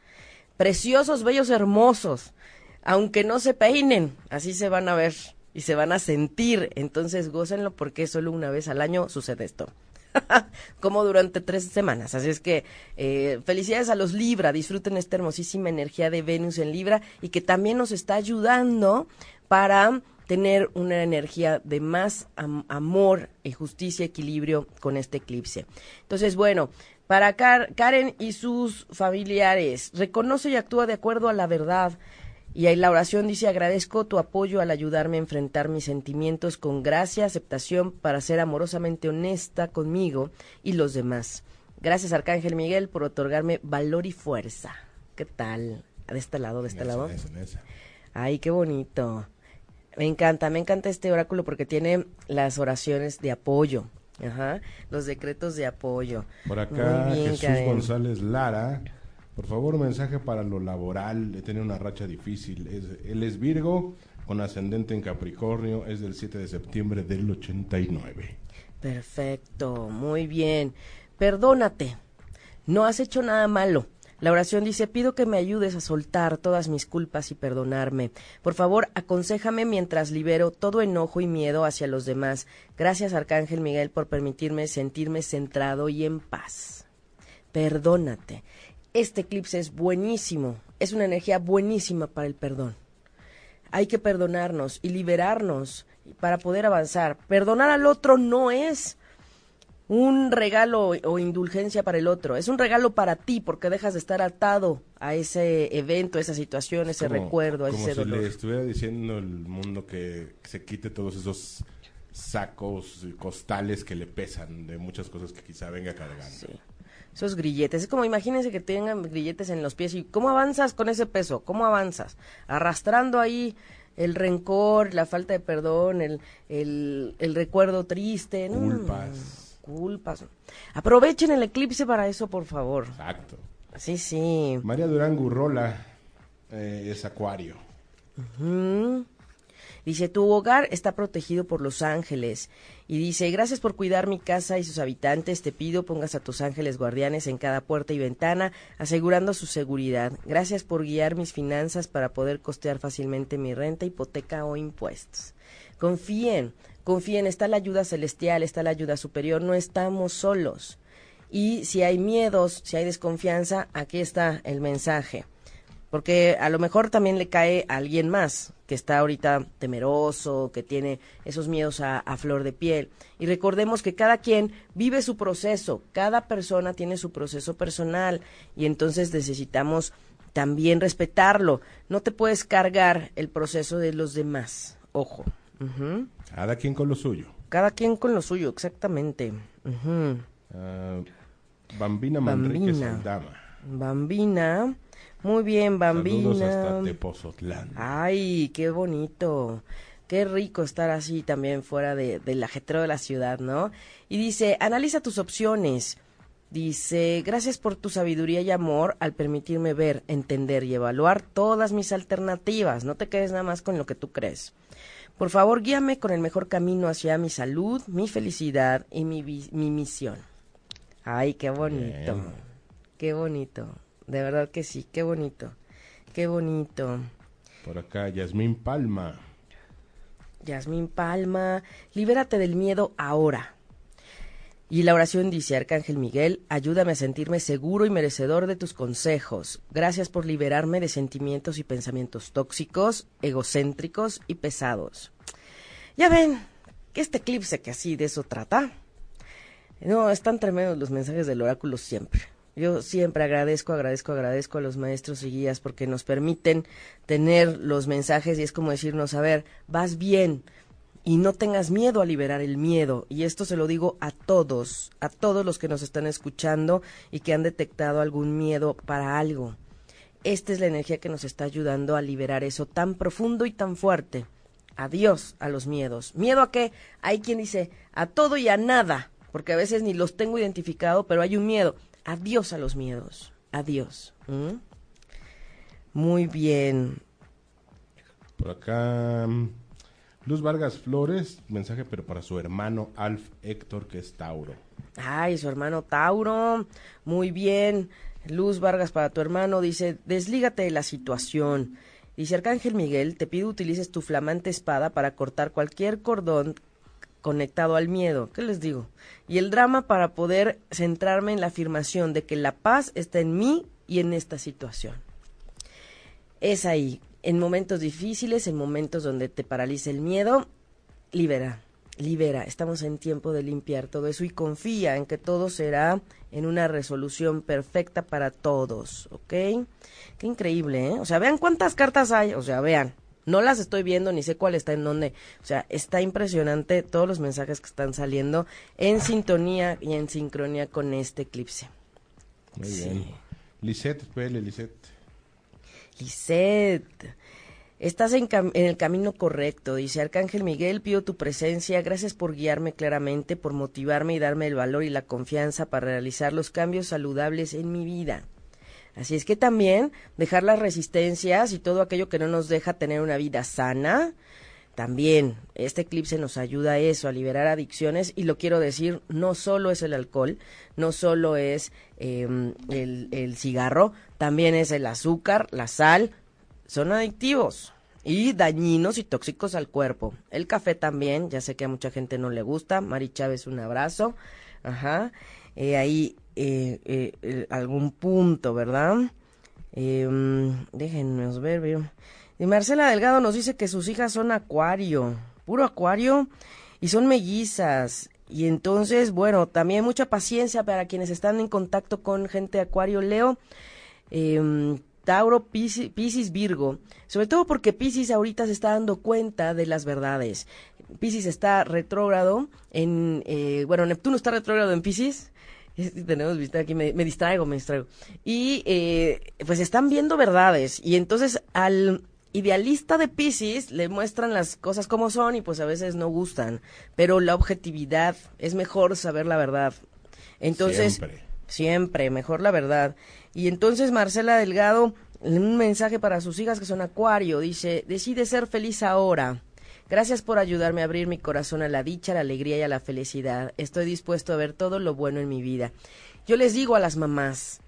Preciosos, bellos, hermosos. Aunque no se peinen, así se van a ver y se van a sentir. Entonces, gócenlo porque solo una vez al año sucede esto. como durante tres semanas. Así es que eh, felicidades a los Libra, disfruten esta hermosísima energía de Venus en Libra y que también nos está ayudando para tener una energía de más amor y justicia, equilibrio con este eclipse. Entonces, bueno, para Karen y sus familiares, reconoce y actúa de acuerdo a la verdad y ahí la oración dice, agradezco tu apoyo al ayudarme a enfrentar mis sentimientos con gracia, aceptación, para ser amorosamente honesta conmigo y los demás. Gracias, Arcángel Miguel, por otorgarme valor y fuerza. ¿Qué tal? De este lado, de este lado. Ay, qué bonito. Me encanta, me encanta este oráculo porque tiene las oraciones de apoyo. Ajá, los decretos de apoyo. Por acá, Jesús González Lara por favor, un mensaje para lo laboral. He tenido una racha difícil. él es Virgo, con ascendente en Capricornio. Es del 7 de septiembre del 89. Perfecto, muy bien. Perdónate. No has hecho nada malo. La oración dice, pido que me ayudes a soltar todas mis culpas y perdonarme. Por favor, aconsejame mientras libero todo enojo y miedo hacia los demás. Gracias, Arcángel Miguel, por permitirme sentirme centrado y en paz. Perdónate. Este eclipse es buenísimo, es una energía buenísima para el perdón. Hay que perdonarnos y liberarnos para poder avanzar. Perdonar al otro no es un regalo o indulgencia para el otro, es un regalo para ti porque dejas de estar atado a ese evento, a esa situación, ese recuerdo, a como ese si le estuviera diciendo el mundo que se quite todos esos sacos y costales que le pesan de muchas cosas que quizá venga cargando. Sí esos grilletes. Es como imagínense que tengan grilletes en los pies y ¿cómo avanzas con ese peso? ¿Cómo avanzas? Arrastrando ahí el rencor, la falta de perdón, el, el, recuerdo triste. Culpas. culpas. Aprovechen el eclipse para eso, por favor. Exacto. Sí, sí. María Durán Gurrola eh, es acuario. Dice, tu hogar está protegido por los ángeles. Y dice, gracias por cuidar mi casa y sus habitantes. Te pido pongas a tus ángeles guardianes en cada puerta y ventana, asegurando su seguridad. Gracias por guiar mis finanzas para poder costear fácilmente mi renta, hipoteca o impuestos. Confíen, confíen, está la ayuda celestial, está la ayuda superior, no estamos solos. Y si hay miedos, si hay desconfianza, aquí está el mensaje porque a lo mejor también le cae a alguien más que está ahorita temeroso, que tiene esos miedos a, flor de piel. Y recordemos que cada quien vive su proceso, cada persona tiene su proceso personal y entonces necesitamos también respetarlo. No te puedes cargar el proceso de los demás. Ojo. Cada quien con lo suyo. Cada quien con lo suyo, exactamente. Ah, Bambina Manrique Saldama. Bambina. Muy bien, Bambina. Saludos Ay, qué bonito. Qué rico estar así también fuera de, del ajetreo de la ciudad, ¿no? Y dice, analiza tus opciones. Dice, gracias por tu sabiduría y amor al permitirme ver, entender y evaluar todas mis alternativas. No te quedes nada más con lo que tú crees. Por favor, guíame con el mejor camino hacia mi salud, mi felicidad y mi, mi misión. Ay, qué bonito. Qué bonito. De verdad que sí, qué bonito. Qué bonito. Por acá, Yasmín Palma. Yasmín Palma, libérate del miedo ahora. Y la oración dice, Arcángel Miguel, ayúdame a sentirme seguro y merecedor de tus consejos. Gracias por liberarme de sentimientos y pensamientos tóxicos, egocéntricos y pesados. Ya ven, que este eclipse que así de eso trata. No, están tremendos los mensajes del oráculo siempre. Yo siempre agradezco, agradezco, agradezco a los maestros y guías porque nos permiten tener los mensajes y es como decirnos, a ver, vas bien, y no tengas miedo a liberar el miedo. Y esto se lo digo a todos, a todos los que nos están escuchando y que han detectado algún miedo para algo. Esta es la energía que nos está ayudando a liberar eso tan profundo y tan fuerte. Adiós a los miedos. ¿Miedo a qué? Hay quien dice a todo y a nada, porque a veces ni los tengo identificado, pero hay un miedo. Adiós a los miedos. Adiós. Muy bien. Por acá. Luz Vargas Flores, mensaje pero para su hermano Alf Héctor, que es Tauro. Ay, su hermano Tauro, muy bien. Luz Vargas para tu hermano dice, deslígate de la situación. Dice Arcángel Miguel, te pido utilices tu flamante espada para cortar cualquier cordón conectado al miedo. ¿Qué les digo? Y el drama para poder centrarme en la afirmación de que la paz está en mí y en esta situación. Es ahí, en momentos difíciles, en momentos donde te paraliza el miedo, libera, libera. Estamos en tiempo de limpiar todo eso y confía en que todo será en una resolución perfecta para todos, ¿ok? Qué increíble, ¿eh? O sea, vean cuántas cartas hay, o sea, vean. No las estoy viendo ni sé cuál está en dónde. O sea, está impresionante todos los mensajes que están saliendo en sintonía y en sincronía con este eclipse. Muy bien. Lisette, Pele, Lisette. Lisette, estás en, el camino correcto, dice Arcángel Miguel, pido tu presencia, gracias por guiarme claramente, por motivarme y darme el valor y la confianza para realizar los cambios saludables en mi vida. Así es que también dejar las resistencias y todo aquello que no nos deja tener una vida sana, también este eclipse nos ayuda a eso, a liberar adicciones y lo quiero decir, no solo es el alcohol, no solo es em, el, el cigarro, también es el azúcar, la sal, son adictivos y dañinos y tóxicos al cuerpo. El café también, ya sé que a mucha gente no le gusta. Mari Chávez, un abrazo. Ajá. Eh, ahí eh, eh, algún punto, ¿verdad? Em, déjenme ver. Y Marcela Delgado nos dice que sus hijas son acuario, puro acuario, y son mellizas. Y entonces, bueno, también mucha paciencia para quienes están en contacto con gente acuario. Leo, eh, Tauro, Piscis, Virgo, sobre todo porque Piscis ahorita se está dando cuenta de las verdades. Piscis está retrógrado en, eh, bueno, Neptuno está retrógrado en Piscis. Tenemos vista aquí, me, distraigo, me distraigo. Y eh, pues están viendo verdades. Y entonces al idealista de Piscis le muestran las cosas como son y pues a veces no gustan. Pero la objetividad, es mejor saber la verdad. Entonces, siempre, siempre mejor la verdad. Y entonces Marcela Delgado, un mensaje para sus hijas que son acuario, dice, decide ser feliz ahora. Gracias por ayudarme a abrir mi corazón a la dicha, la alegría y a la felicidad. Estoy dispuesto a ver todo lo bueno en mi vida. Yo les digo a las mamás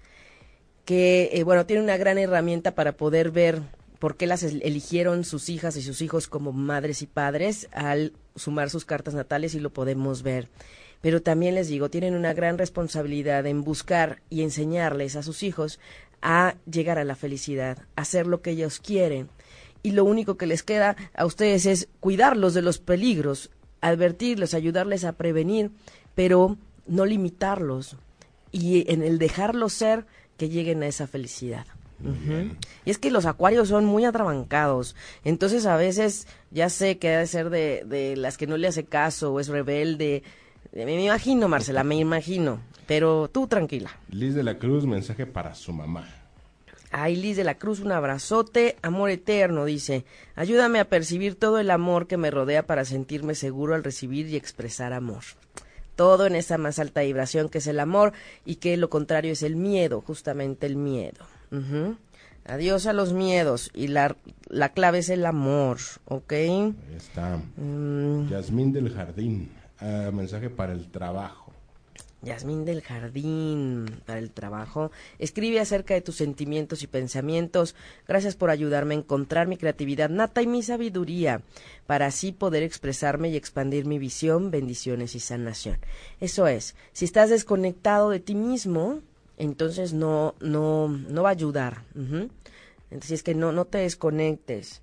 que, eh, bueno, tienen una gran herramienta para poder ver por qué las eligieron sus hijas y sus hijos como madres y padres al sumar sus cartas natales y lo podemos ver pero también les digo, tienen una gran responsabilidad en buscar y enseñarles a sus hijos a llegar a la felicidad, a hacer lo que ellos quieren. Y lo único que les queda a ustedes es cuidarlos de los peligros, advertirlos, ayudarles a prevenir, pero no limitarlos. Y en el dejarlos ser, que lleguen a esa felicidad. Y es que los acuarios son muy atrabancados. Entonces a veces ya sé que debe ser de, de las que no le hace caso o es rebelde. Me imagino, Marcela, me imagino. Pero tú tranquila. Liz de la Cruz, mensaje para su mamá. Liz de la Cruz, un abrazote, amor eterno, dice. Ayúdame a percibir todo el amor que me rodea para sentirme seguro al recibir y expresar amor. Todo en esa más alta vibración que es el amor y que lo contrario es el miedo, justamente el miedo. Adiós a los miedos y la, la clave es el amor, ¿ok? Ahí está. Mm. Yasmín del Jardín, ah, mensaje para el trabajo. Yasmín del Jardín, para el trabajo. Escribe acerca de tus sentimientos y pensamientos. Gracias por ayudarme a encontrar mi creatividad nata y mi sabiduría, para así poder expresarme y expandir mi visión, bendiciones y sanación. Eso es, si estás desconectado de ti mismo, entonces no, no, no va a ayudar. Entonces es que no, no te desconectes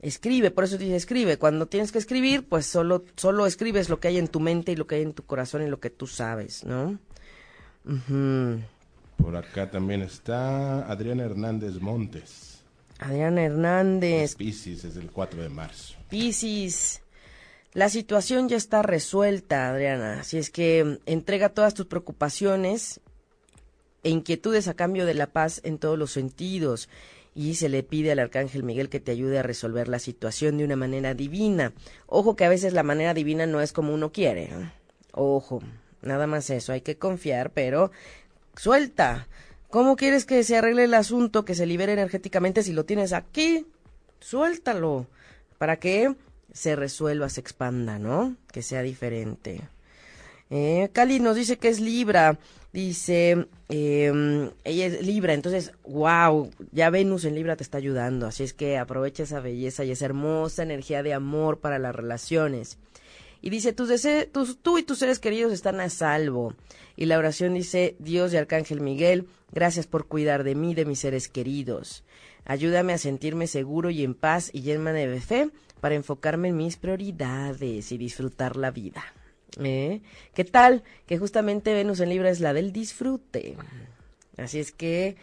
escribe, por eso dice escribe. Cuando tienes que escribir, pues solo, solo escribes lo que hay en tu mente y lo que hay en tu corazón y lo que tú sabes, ¿no? Por acá también está Adriana Hernández Montes. Adriana Hernández. Piscis, es el 4 de marzo. Piscis. La situación ya está resuelta, Adriana. Así es que entrega todas tus preocupaciones e inquietudes a cambio de la paz en todos los sentidos y se le pide al arcángel Miguel que te ayude a resolver la situación de una manera divina. Ojo que a veces la manera divina no es como uno quiere. Ojo, nada más eso, hay que confiar, pero suelta. ¿Cómo quieres que se arregle el asunto, que se libere energéticamente si lo tienes aquí? Suéltalo, para que se resuelva, se expanda, ¿no? Que sea diferente. Eh, Cali nos dice que es Libra. Dice, eh, ella es Libra, entonces, wow, ya Venus en Libra te está ayudando, así es que aprovecha esa belleza y esa hermosa energía de amor para las relaciones. Y dice, tus tus, tú y tus seres queridos están a salvo. Y la oración dice, Dios y Arcángel Miguel, gracias por cuidar de mí, de mis seres queridos. Ayúdame a sentirme seguro y en paz y llena de fe para enfocarme en mis prioridades y disfrutar la vida. ¿Eh? ¿Qué tal? Que justamente Venus en Libra es la del disfrute. Así es que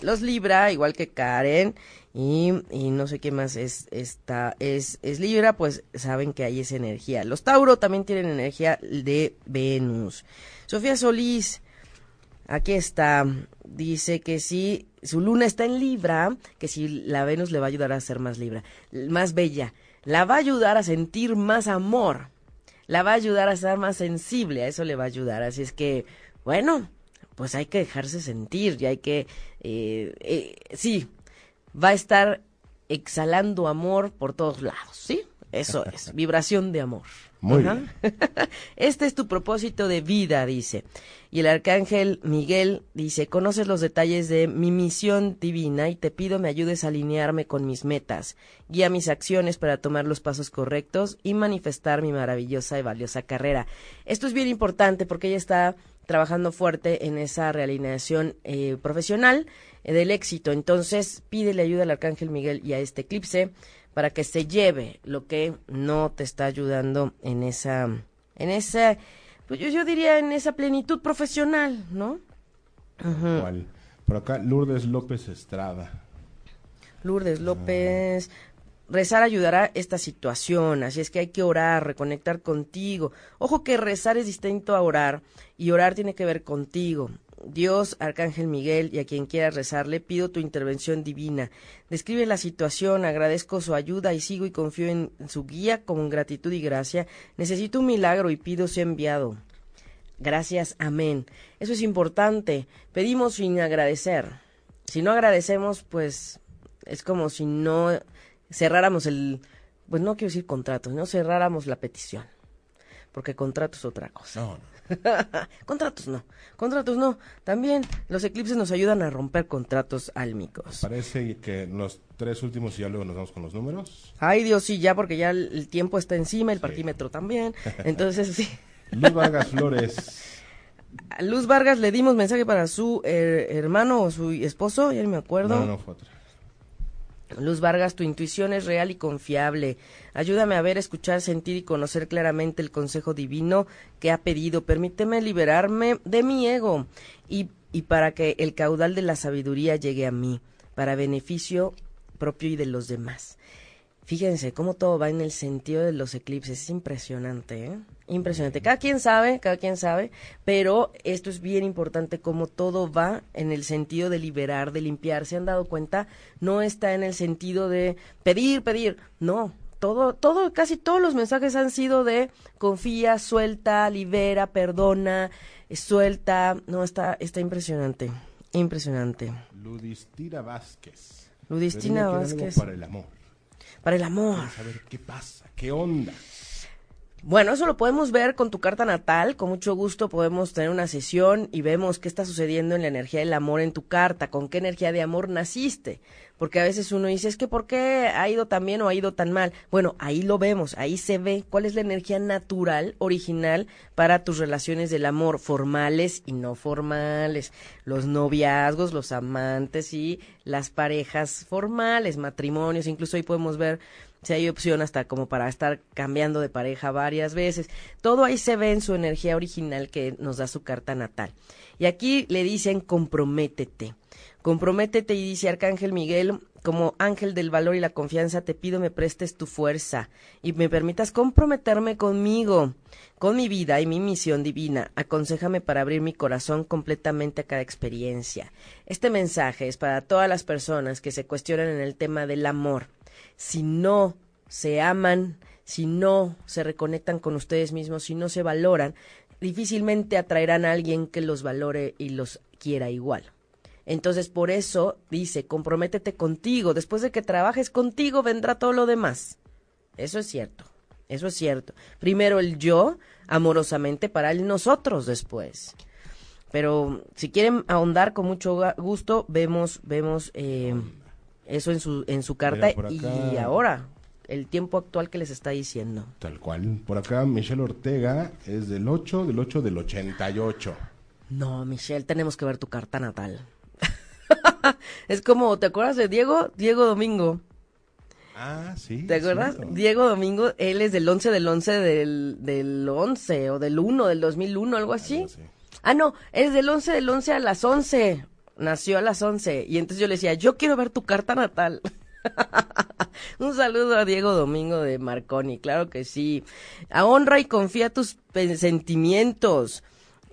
los Libra, igual que Karen, y, y no sé qué más es, esta, es, es Libra, pues saben que hay esa energía. Los Tauro también tienen energía de Venus. Sofía Solís, aquí está, dice que si su luna está en Libra, que si la Venus le va a ayudar a ser más Libra, más bella, la va a ayudar a sentir más amor la va a ayudar a ser más sensible, a eso le va a ayudar. Así es que, bueno, pues hay que dejarse sentir y hay que, eh, eh, sí, va a estar exhalando amor por todos lados, ¿sí? Eso es, vibración de amor. Muy bien. Este es tu propósito de vida, dice. Y el arcángel Miguel dice, conoces los detalles de mi misión divina y te pido me ayudes a alinearme con mis metas. Guía mis acciones para tomar los pasos correctos y manifestar mi maravillosa y valiosa carrera. Esto es bien importante porque ella está trabajando fuerte en esa realineación eh, profesional eh, del éxito. Entonces, pídele ayuda al arcángel Miguel y a este eclipse para que se lleve lo que no te está ayudando en esa, en esa, pues yo, diría en esa plenitud profesional, ¿no? Por acá, Lourdes López Estrada. Lourdes López, rezar ayudará esta situación, así es que hay que orar, reconectar contigo. Ojo que rezar es distinto a orar y orar tiene que ver contigo. Dios, Arcángel Miguel y a quien quieras rezarle, pido tu intervención divina. Describe la situación, agradezco su ayuda y sigo y confío en su guía con gratitud y gracia. Necesito un milagro y pido sea enviado. Gracias, amén. Eso es importante. Pedimos sin agradecer. Si no agradecemos, pues es como si no cerráramos el, pues no quiero decir contrato, no cerráramos la petición. Porque contrato es otra cosa. No, contratos no, contratos no. También los eclipses nos ayudan a romper contratos álmicos. Parece que los tres últimos y ya luego nos vamos con los números. Ay Dios, sí, ya porque ya el, tiempo está encima, el parquímetro también. Entonces sí. Luz Vargas Flores. Luz Vargas le dimos mensaje para su eh, hermano o su esposo, ya no me acuerdo. No, no, fue otra. Luz Vargas, tu intuición es real y confiable. Ayúdame a ver, escuchar, sentir y conocer claramente el consejo divino que ha pedido. Permíteme liberarme de mi ego y, y para que el caudal de la sabiduría llegue a mí, para beneficio propio y de los demás. Fíjense cómo todo va en el sentido de los eclipses. Es impresionante, ¿eh? Impresionante. Cada quien sabe, cada quien sabe, pero esto es bien importante cómo todo va en el sentido de liberar, de limpiar. ¿Se han dado cuenta? No está en el sentido de pedir, pedir. No. Todo, todo, casi todos los mensajes han sido de confía, suelta, libera, perdona, suelta. No, está, está impresionante. Impresionante. Ludistira Vázquez. Ludistina Vázquez. Para el amor. Para el amor. Bueno, eso lo podemos ver con tu carta natal. Con mucho gusto podemos tener una sesión y vemos qué está sucediendo en la energía del amor en tu carta, con qué energía de amor naciste. Porque a veces uno dice, es que ¿por qué ha ido tan bien o ha ido tan mal? Bueno, ahí lo vemos, ahí se ve cuál es la energía natural, original, para tus relaciones del amor, formales y no formales. Los noviazgos, los amantes y las parejas formales, matrimonios. Incluso ahí podemos ver si hay opción hasta como para estar cambiando de pareja varias veces. Todo ahí se ve en su energía original que nos da su carta natal. Y aquí le dicen comprométete. Comprométete y dice Arcángel Miguel, como ángel del valor y la confianza, te pido me prestes tu fuerza y me permitas comprometerme conmigo, con mi vida y mi misión divina. Aconsejame para abrir mi corazón completamente a cada experiencia. Este mensaje es para todas las personas que se cuestionan en el tema del amor si no se aman, si no se reconectan con ustedes mismos, si no se valoran, difícilmente atraerán a alguien que los valore y los quiera igual. Entonces, por eso dice, comprométete contigo. Después de que trabajes contigo, vendrá todo lo demás. Eso es cierto. Eso es cierto. Primero el yo, amorosamente, para el nosotros después. Pero si quieren ahondar con mucho gusto, vemos, vemos eh, eso en su, en su carta Mira, por y acá- ahora, el tiempo actual que les está diciendo. Tal cual. Por acá, Michelle Ortega es del 8, del 8 del 88. No, Michelle, tenemos que ver tu carta natal. es como, ¿te acuerdas de Diego? Diego Domingo. Ah, sí. ¿Te acuerdas? cierto. Diego Domingo, él es del 11 del 11 del, del 11 o del 1 del 2001, algo así. Algo así. Ah, no, es del 11 del 11 a las 11. Nació a las 11. Y entonces yo le decía, yo quiero ver tu carta natal. Un saludo a Diego Domingo de Marconi, claro que sí. A honra y confía tus sentimientos.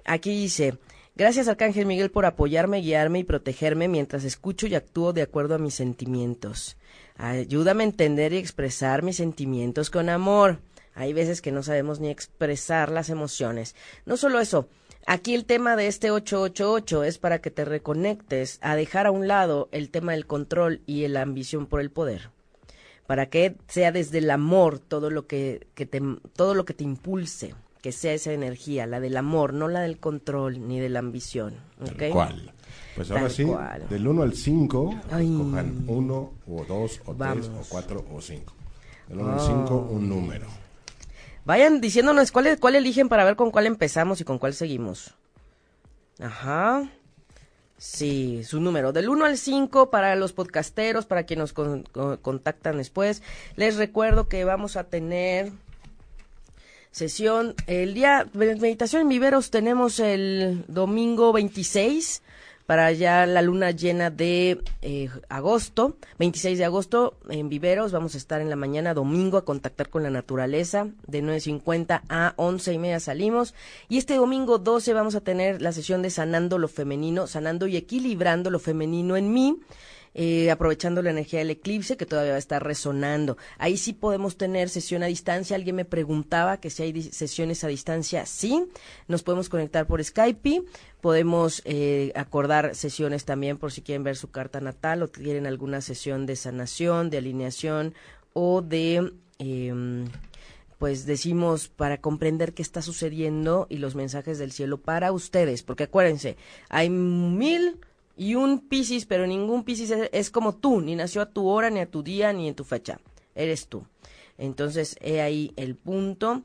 Aquí dice, gracias Arcángel Miguel por apoyarme, guiarme y protegerme mientras escucho y actúo de acuerdo a mis sentimientos. Ayúdame a entender y expresar mis sentimientos con amor. Hay veces que no sabemos ni expresar las emociones. No solo eso, aquí el tema de este 888 es para que te reconectes a dejar a un lado el tema del control y la ambición por el poder. Para que sea desde el amor todo lo que, que te, todo lo que te impulse, que sea esa energía, la del amor, no la del control ni de la ambición. Tal ¿ok? cual. Pues ahora Tal sí, cual. del 1 al 5, Ay. escojan 1 o 2 o 3 Vamos. o 4 o 5. Del 1 al 5, un número. Vayan diciéndonos cuál, cuál eligen para ver con cuál empezamos y con cuál seguimos. Ajá. Sí, su número. Del 1 al 5 para los podcasteros, para quienes nos con- con- contactan después. Les recuerdo que vamos a tener sesión. El día de meditación en viveros tenemos el domingo 26 para ya la luna llena de eh, agosto, 26 de agosto en viveros. Vamos a estar en la mañana domingo a contactar con la naturaleza. De 9.50 a 11 y media salimos. Y este domingo 12 vamos a tener la sesión de sanando lo femenino, sanando y equilibrando lo femenino en mí eh, aprovechando la energía del eclipse que todavía va a estar resonando. Ahí sí podemos tener sesión a distancia. Alguien me preguntaba que si hay sesiones a distancia. Sí, nos podemos conectar por Skype. Podemos eh, acordar sesiones también por si quieren ver su carta natal o quieren alguna sesión de sanación, de alineación o de... em, pues decimos para comprender qué está sucediendo y los mensajes del cielo para ustedes, porque acuérdense, hay mil y un Piscis, pero ningún Piscis es, es como tú, ni nació a tu hora, ni a tu día, ni en tu fecha, eres tú. Entonces, he ahí el punto.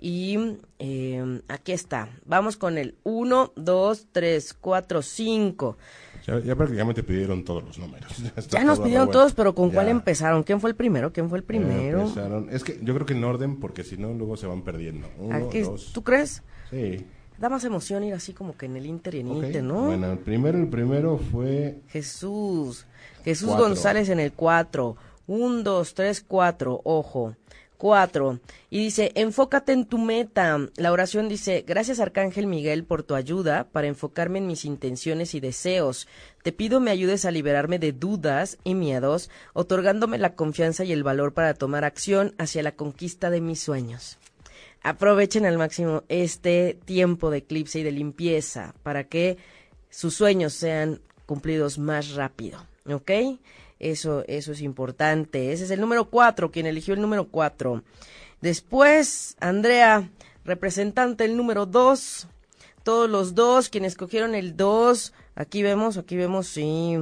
Y eh, aquí está. Vamos con el 1, 2, 3, 4, 5. Ya, ya prácticamente pidieron todos los números. Ya, nos pidieron todos, pero ¿con cuál empezaron? ¿Quién fue el primero? ¿Quién fue el primero? es que yo creo que en orden, porque si no, luego se van perdiendo. Uno, dos. ¿Tú crees? Sí. Da más emoción ir así como que en el Inter y en Inter, ¿no? Bueno, el primero, el primero fue... Jesús. Jesús González en el 4. 1, 2, 3, 4. Ojo. 4. Y dice, enfócate en tu meta. La oración dice, gracias Arcángel Miguel por tu ayuda para enfocarme en mis intenciones y deseos. Te pido me ayudes a liberarme de dudas y miedos, otorgándome la confianza y el valor para tomar acción hacia la conquista de mis sueños. Aprovechen al máximo este tiempo de eclipse y de limpieza para que sus sueños sean cumplidos más rápido. ¿Ok? Eso, eso es importante. Ese es el número cuatro, quien eligió el número cuatro. Después, Andrea, representante el número dos. Todos los dos, quienes escogieron el dos. Aquí vemos, aquí vemos, sí.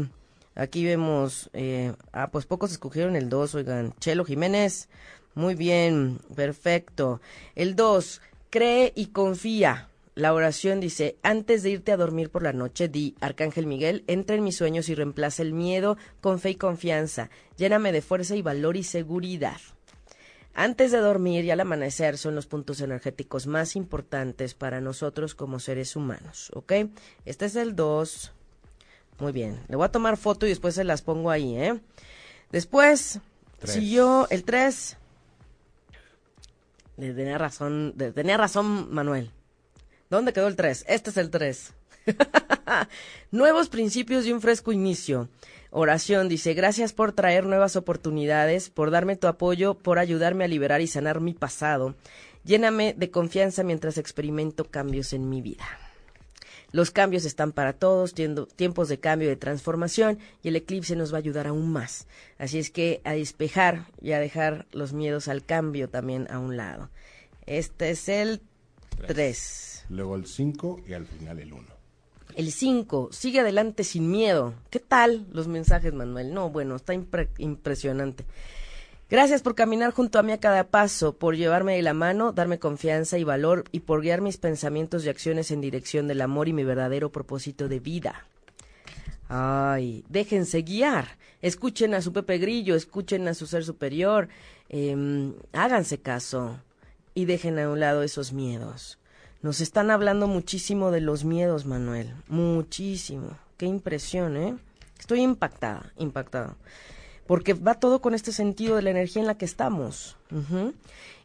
Aquí vemos, eh, ah, pues pocos escogieron el dos, oigan. Chelo Jiménez, muy bien, perfecto. El dos, cree y confía. La oración dice, antes de irte a dormir por la noche, di, Arcángel Miguel, entra en mis sueños y reemplaza el miedo con fe y confianza. Lléname de fuerza y valor y seguridad. Antes de dormir y al amanecer son los puntos energéticos más importantes para nosotros como seres humanos, ¿ok? Este es el 2. Muy bien, le voy a tomar foto y después se las pongo ahí, ¿eh? Después siguió el 3. Tenía razón, tenía razón Manuel. ¿Dónde quedó el 3? Este es el 3. Nuevos principios y un fresco inicio. Oración dice, gracias por traer nuevas oportunidades, por darme tu apoyo, por ayudarme a liberar y sanar mi pasado. Lléname de confianza mientras experimento cambios en mi vida. Los cambios están para todos, tiempos de cambio, de transformación, y el eclipse nos va a ayudar aún más. Así es que a despejar y a dejar los miedos al cambio también a un lado. Este es el 3 luego el 5 y al final el 1. El 5, sigue adelante sin miedo. ¿Qué tal los mensajes, Manuel? No, bueno, está impresionante. Gracias por caminar junto a mí a cada paso, por llevarme de la mano, darme confianza y valor y por guiar mis pensamientos y acciones en dirección del amor y mi verdadero propósito de vida. Ay, déjense guiar. Escuchen a su Pepe Grillo, escuchen a su ser superior, eh, háganse caso y dejen a un lado esos miedos. Nos están hablando muchísimo de los miedos, Manuel. Muchísimo. Qué impresión, ¿eh? Estoy impactada, impactada. Porque va todo con este sentido de la energía en la que estamos.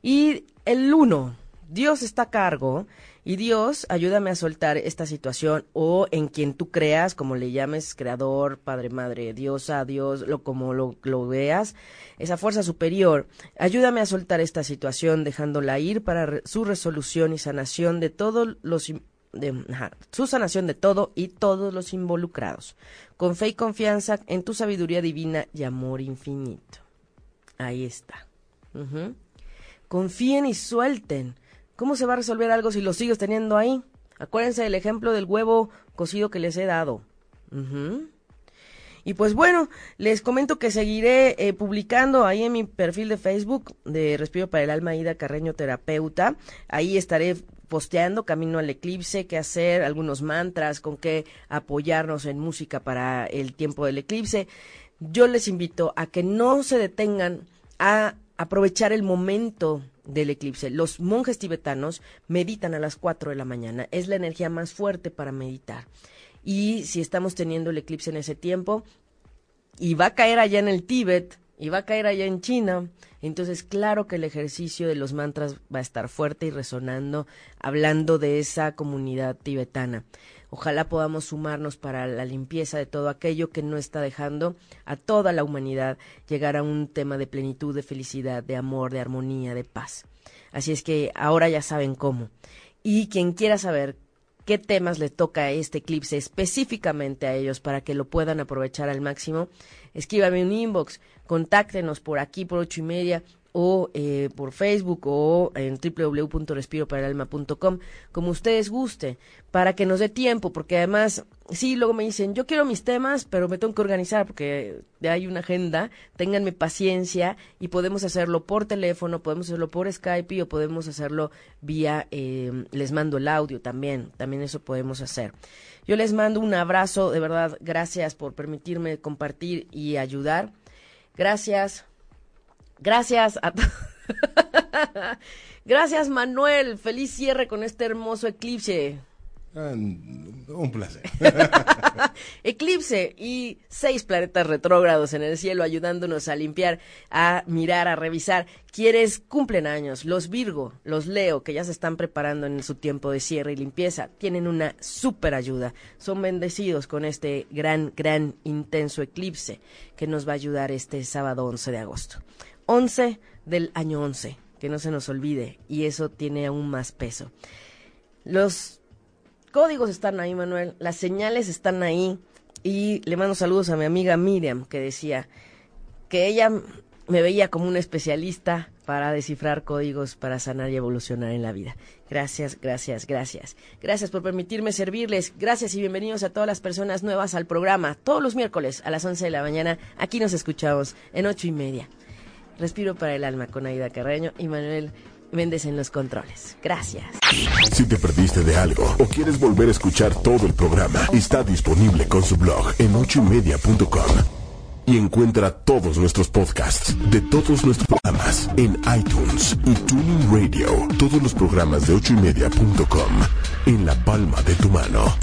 Y el uno, Dios está a cargo y Dios, ayúdame a soltar esta situación o en quien tú creas, como le llames, creador, padre, madre, diosa, Dios, lo como lo, veas, esa fuerza superior, ayúdame a soltar esta situación dejándola ir para su resolución y sanación de todos los de, su sanación de todo y todos los involucrados, con fe y confianza en tu sabiduría divina y amor infinito. Ahí está. Confíen y suelten ¿Cómo se va a resolver algo si lo sigues teniendo ahí? Acuérdense del ejemplo del huevo cocido que les he dado. Y pues bueno, les comento que seguiré eh, publicando ahí en mi perfil de Facebook de Respiro para el Alma Ida Carreño Terapeuta. Ahí estaré posteando camino al eclipse, qué hacer, algunos mantras, con qué apoyarnos en música para el tiempo del eclipse. Yo les invito a que no se detengan a aprovechar el momento del eclipse. Los monjes tibetanos meditan a las 4 de la mañana. Es la energía más fuerte para meditar. Y si estamos teniendo el eclipse en ese tiempo, y va a caer allá en el Tíbet, y va a caer allá en China, entonces claro que el ejercicio de los mantras va a estar fuerte y resonando, hablando de esa comunidad tibetana. Ojalá podamos sumarnos para la limpieza de todo aquello que no está dejando a toda la humanidad llegar a un tema de plenitud, de felicidad, de amor, de armonía, de paz. Así es que ahora ya saben cómo. Y quien quiera saber qué temas le toca este eclipse específicamente a ellos para que lo puedan aprovechar al máximo, escríbame un inbox, contáctenos por aquí por ocho y media o eh, por Facebook o en www.respiroparalalma.com, como ustedes guste, para que nos dé tiempo, porque además, sí, luego me dicen, yo quiero mis temas, pero me tengo que organizar porque hay una agenda, ténganme paciencia y podemos hacerlo por teléfono, podemos hacerlo por Skype o podemos hacerlo vía, eh, les mando el audio también, también eso podemos hacer. Yo les mando un abrazo, de verdad, gracias por permitirme compartir y ayudar. Gracias Gracias a Gracias Manuel, feliz cierre con este hermoso eclipse. Ah, un placer. Eclipse y seis planetas retrógrados en el cielo ayudándonos a limpiar, a mirar, a revisar. Quienes cumplen años, los Virgo, los Leo, que ya se están preparando en su tiempo de cierre y limpieza, tienen una super ayuda. Son bendecidos con este gran, gran, intenso eclipse que nos va a ayudar este sábado 11 de agosto. 11 del año 11, que no se nos olvide, y eso tiene aún más peso. Los códigos están ahí, Manuel, las señales están ahí, y le mando saludos a mi amiga Miriam, que decía que ella me veía como un especialista para descifrar códigos para sanar y evolucionar en la vida. Gracias, gracias, gracias. Gracias por permitirme servirles. Gracias y bienvenidos a todas las personas nuevas al programa. Todos los miércoles a las 11 de la mañana, aquí nos escuchamos en ocho y media. Respiro para el alma con Aida Carreño y Manuel Méndez en los controles. Gracias. Si te perdiste de algo o quieres volver a escuchar todo el programa, está disponible con su blog en ochoymedia.com. Y encuentra todos nuestros podcasts de todos nuestros programas en iTunes y Tuning Radio. Todos los programas de ochoymedia.com en la palma de tu mano.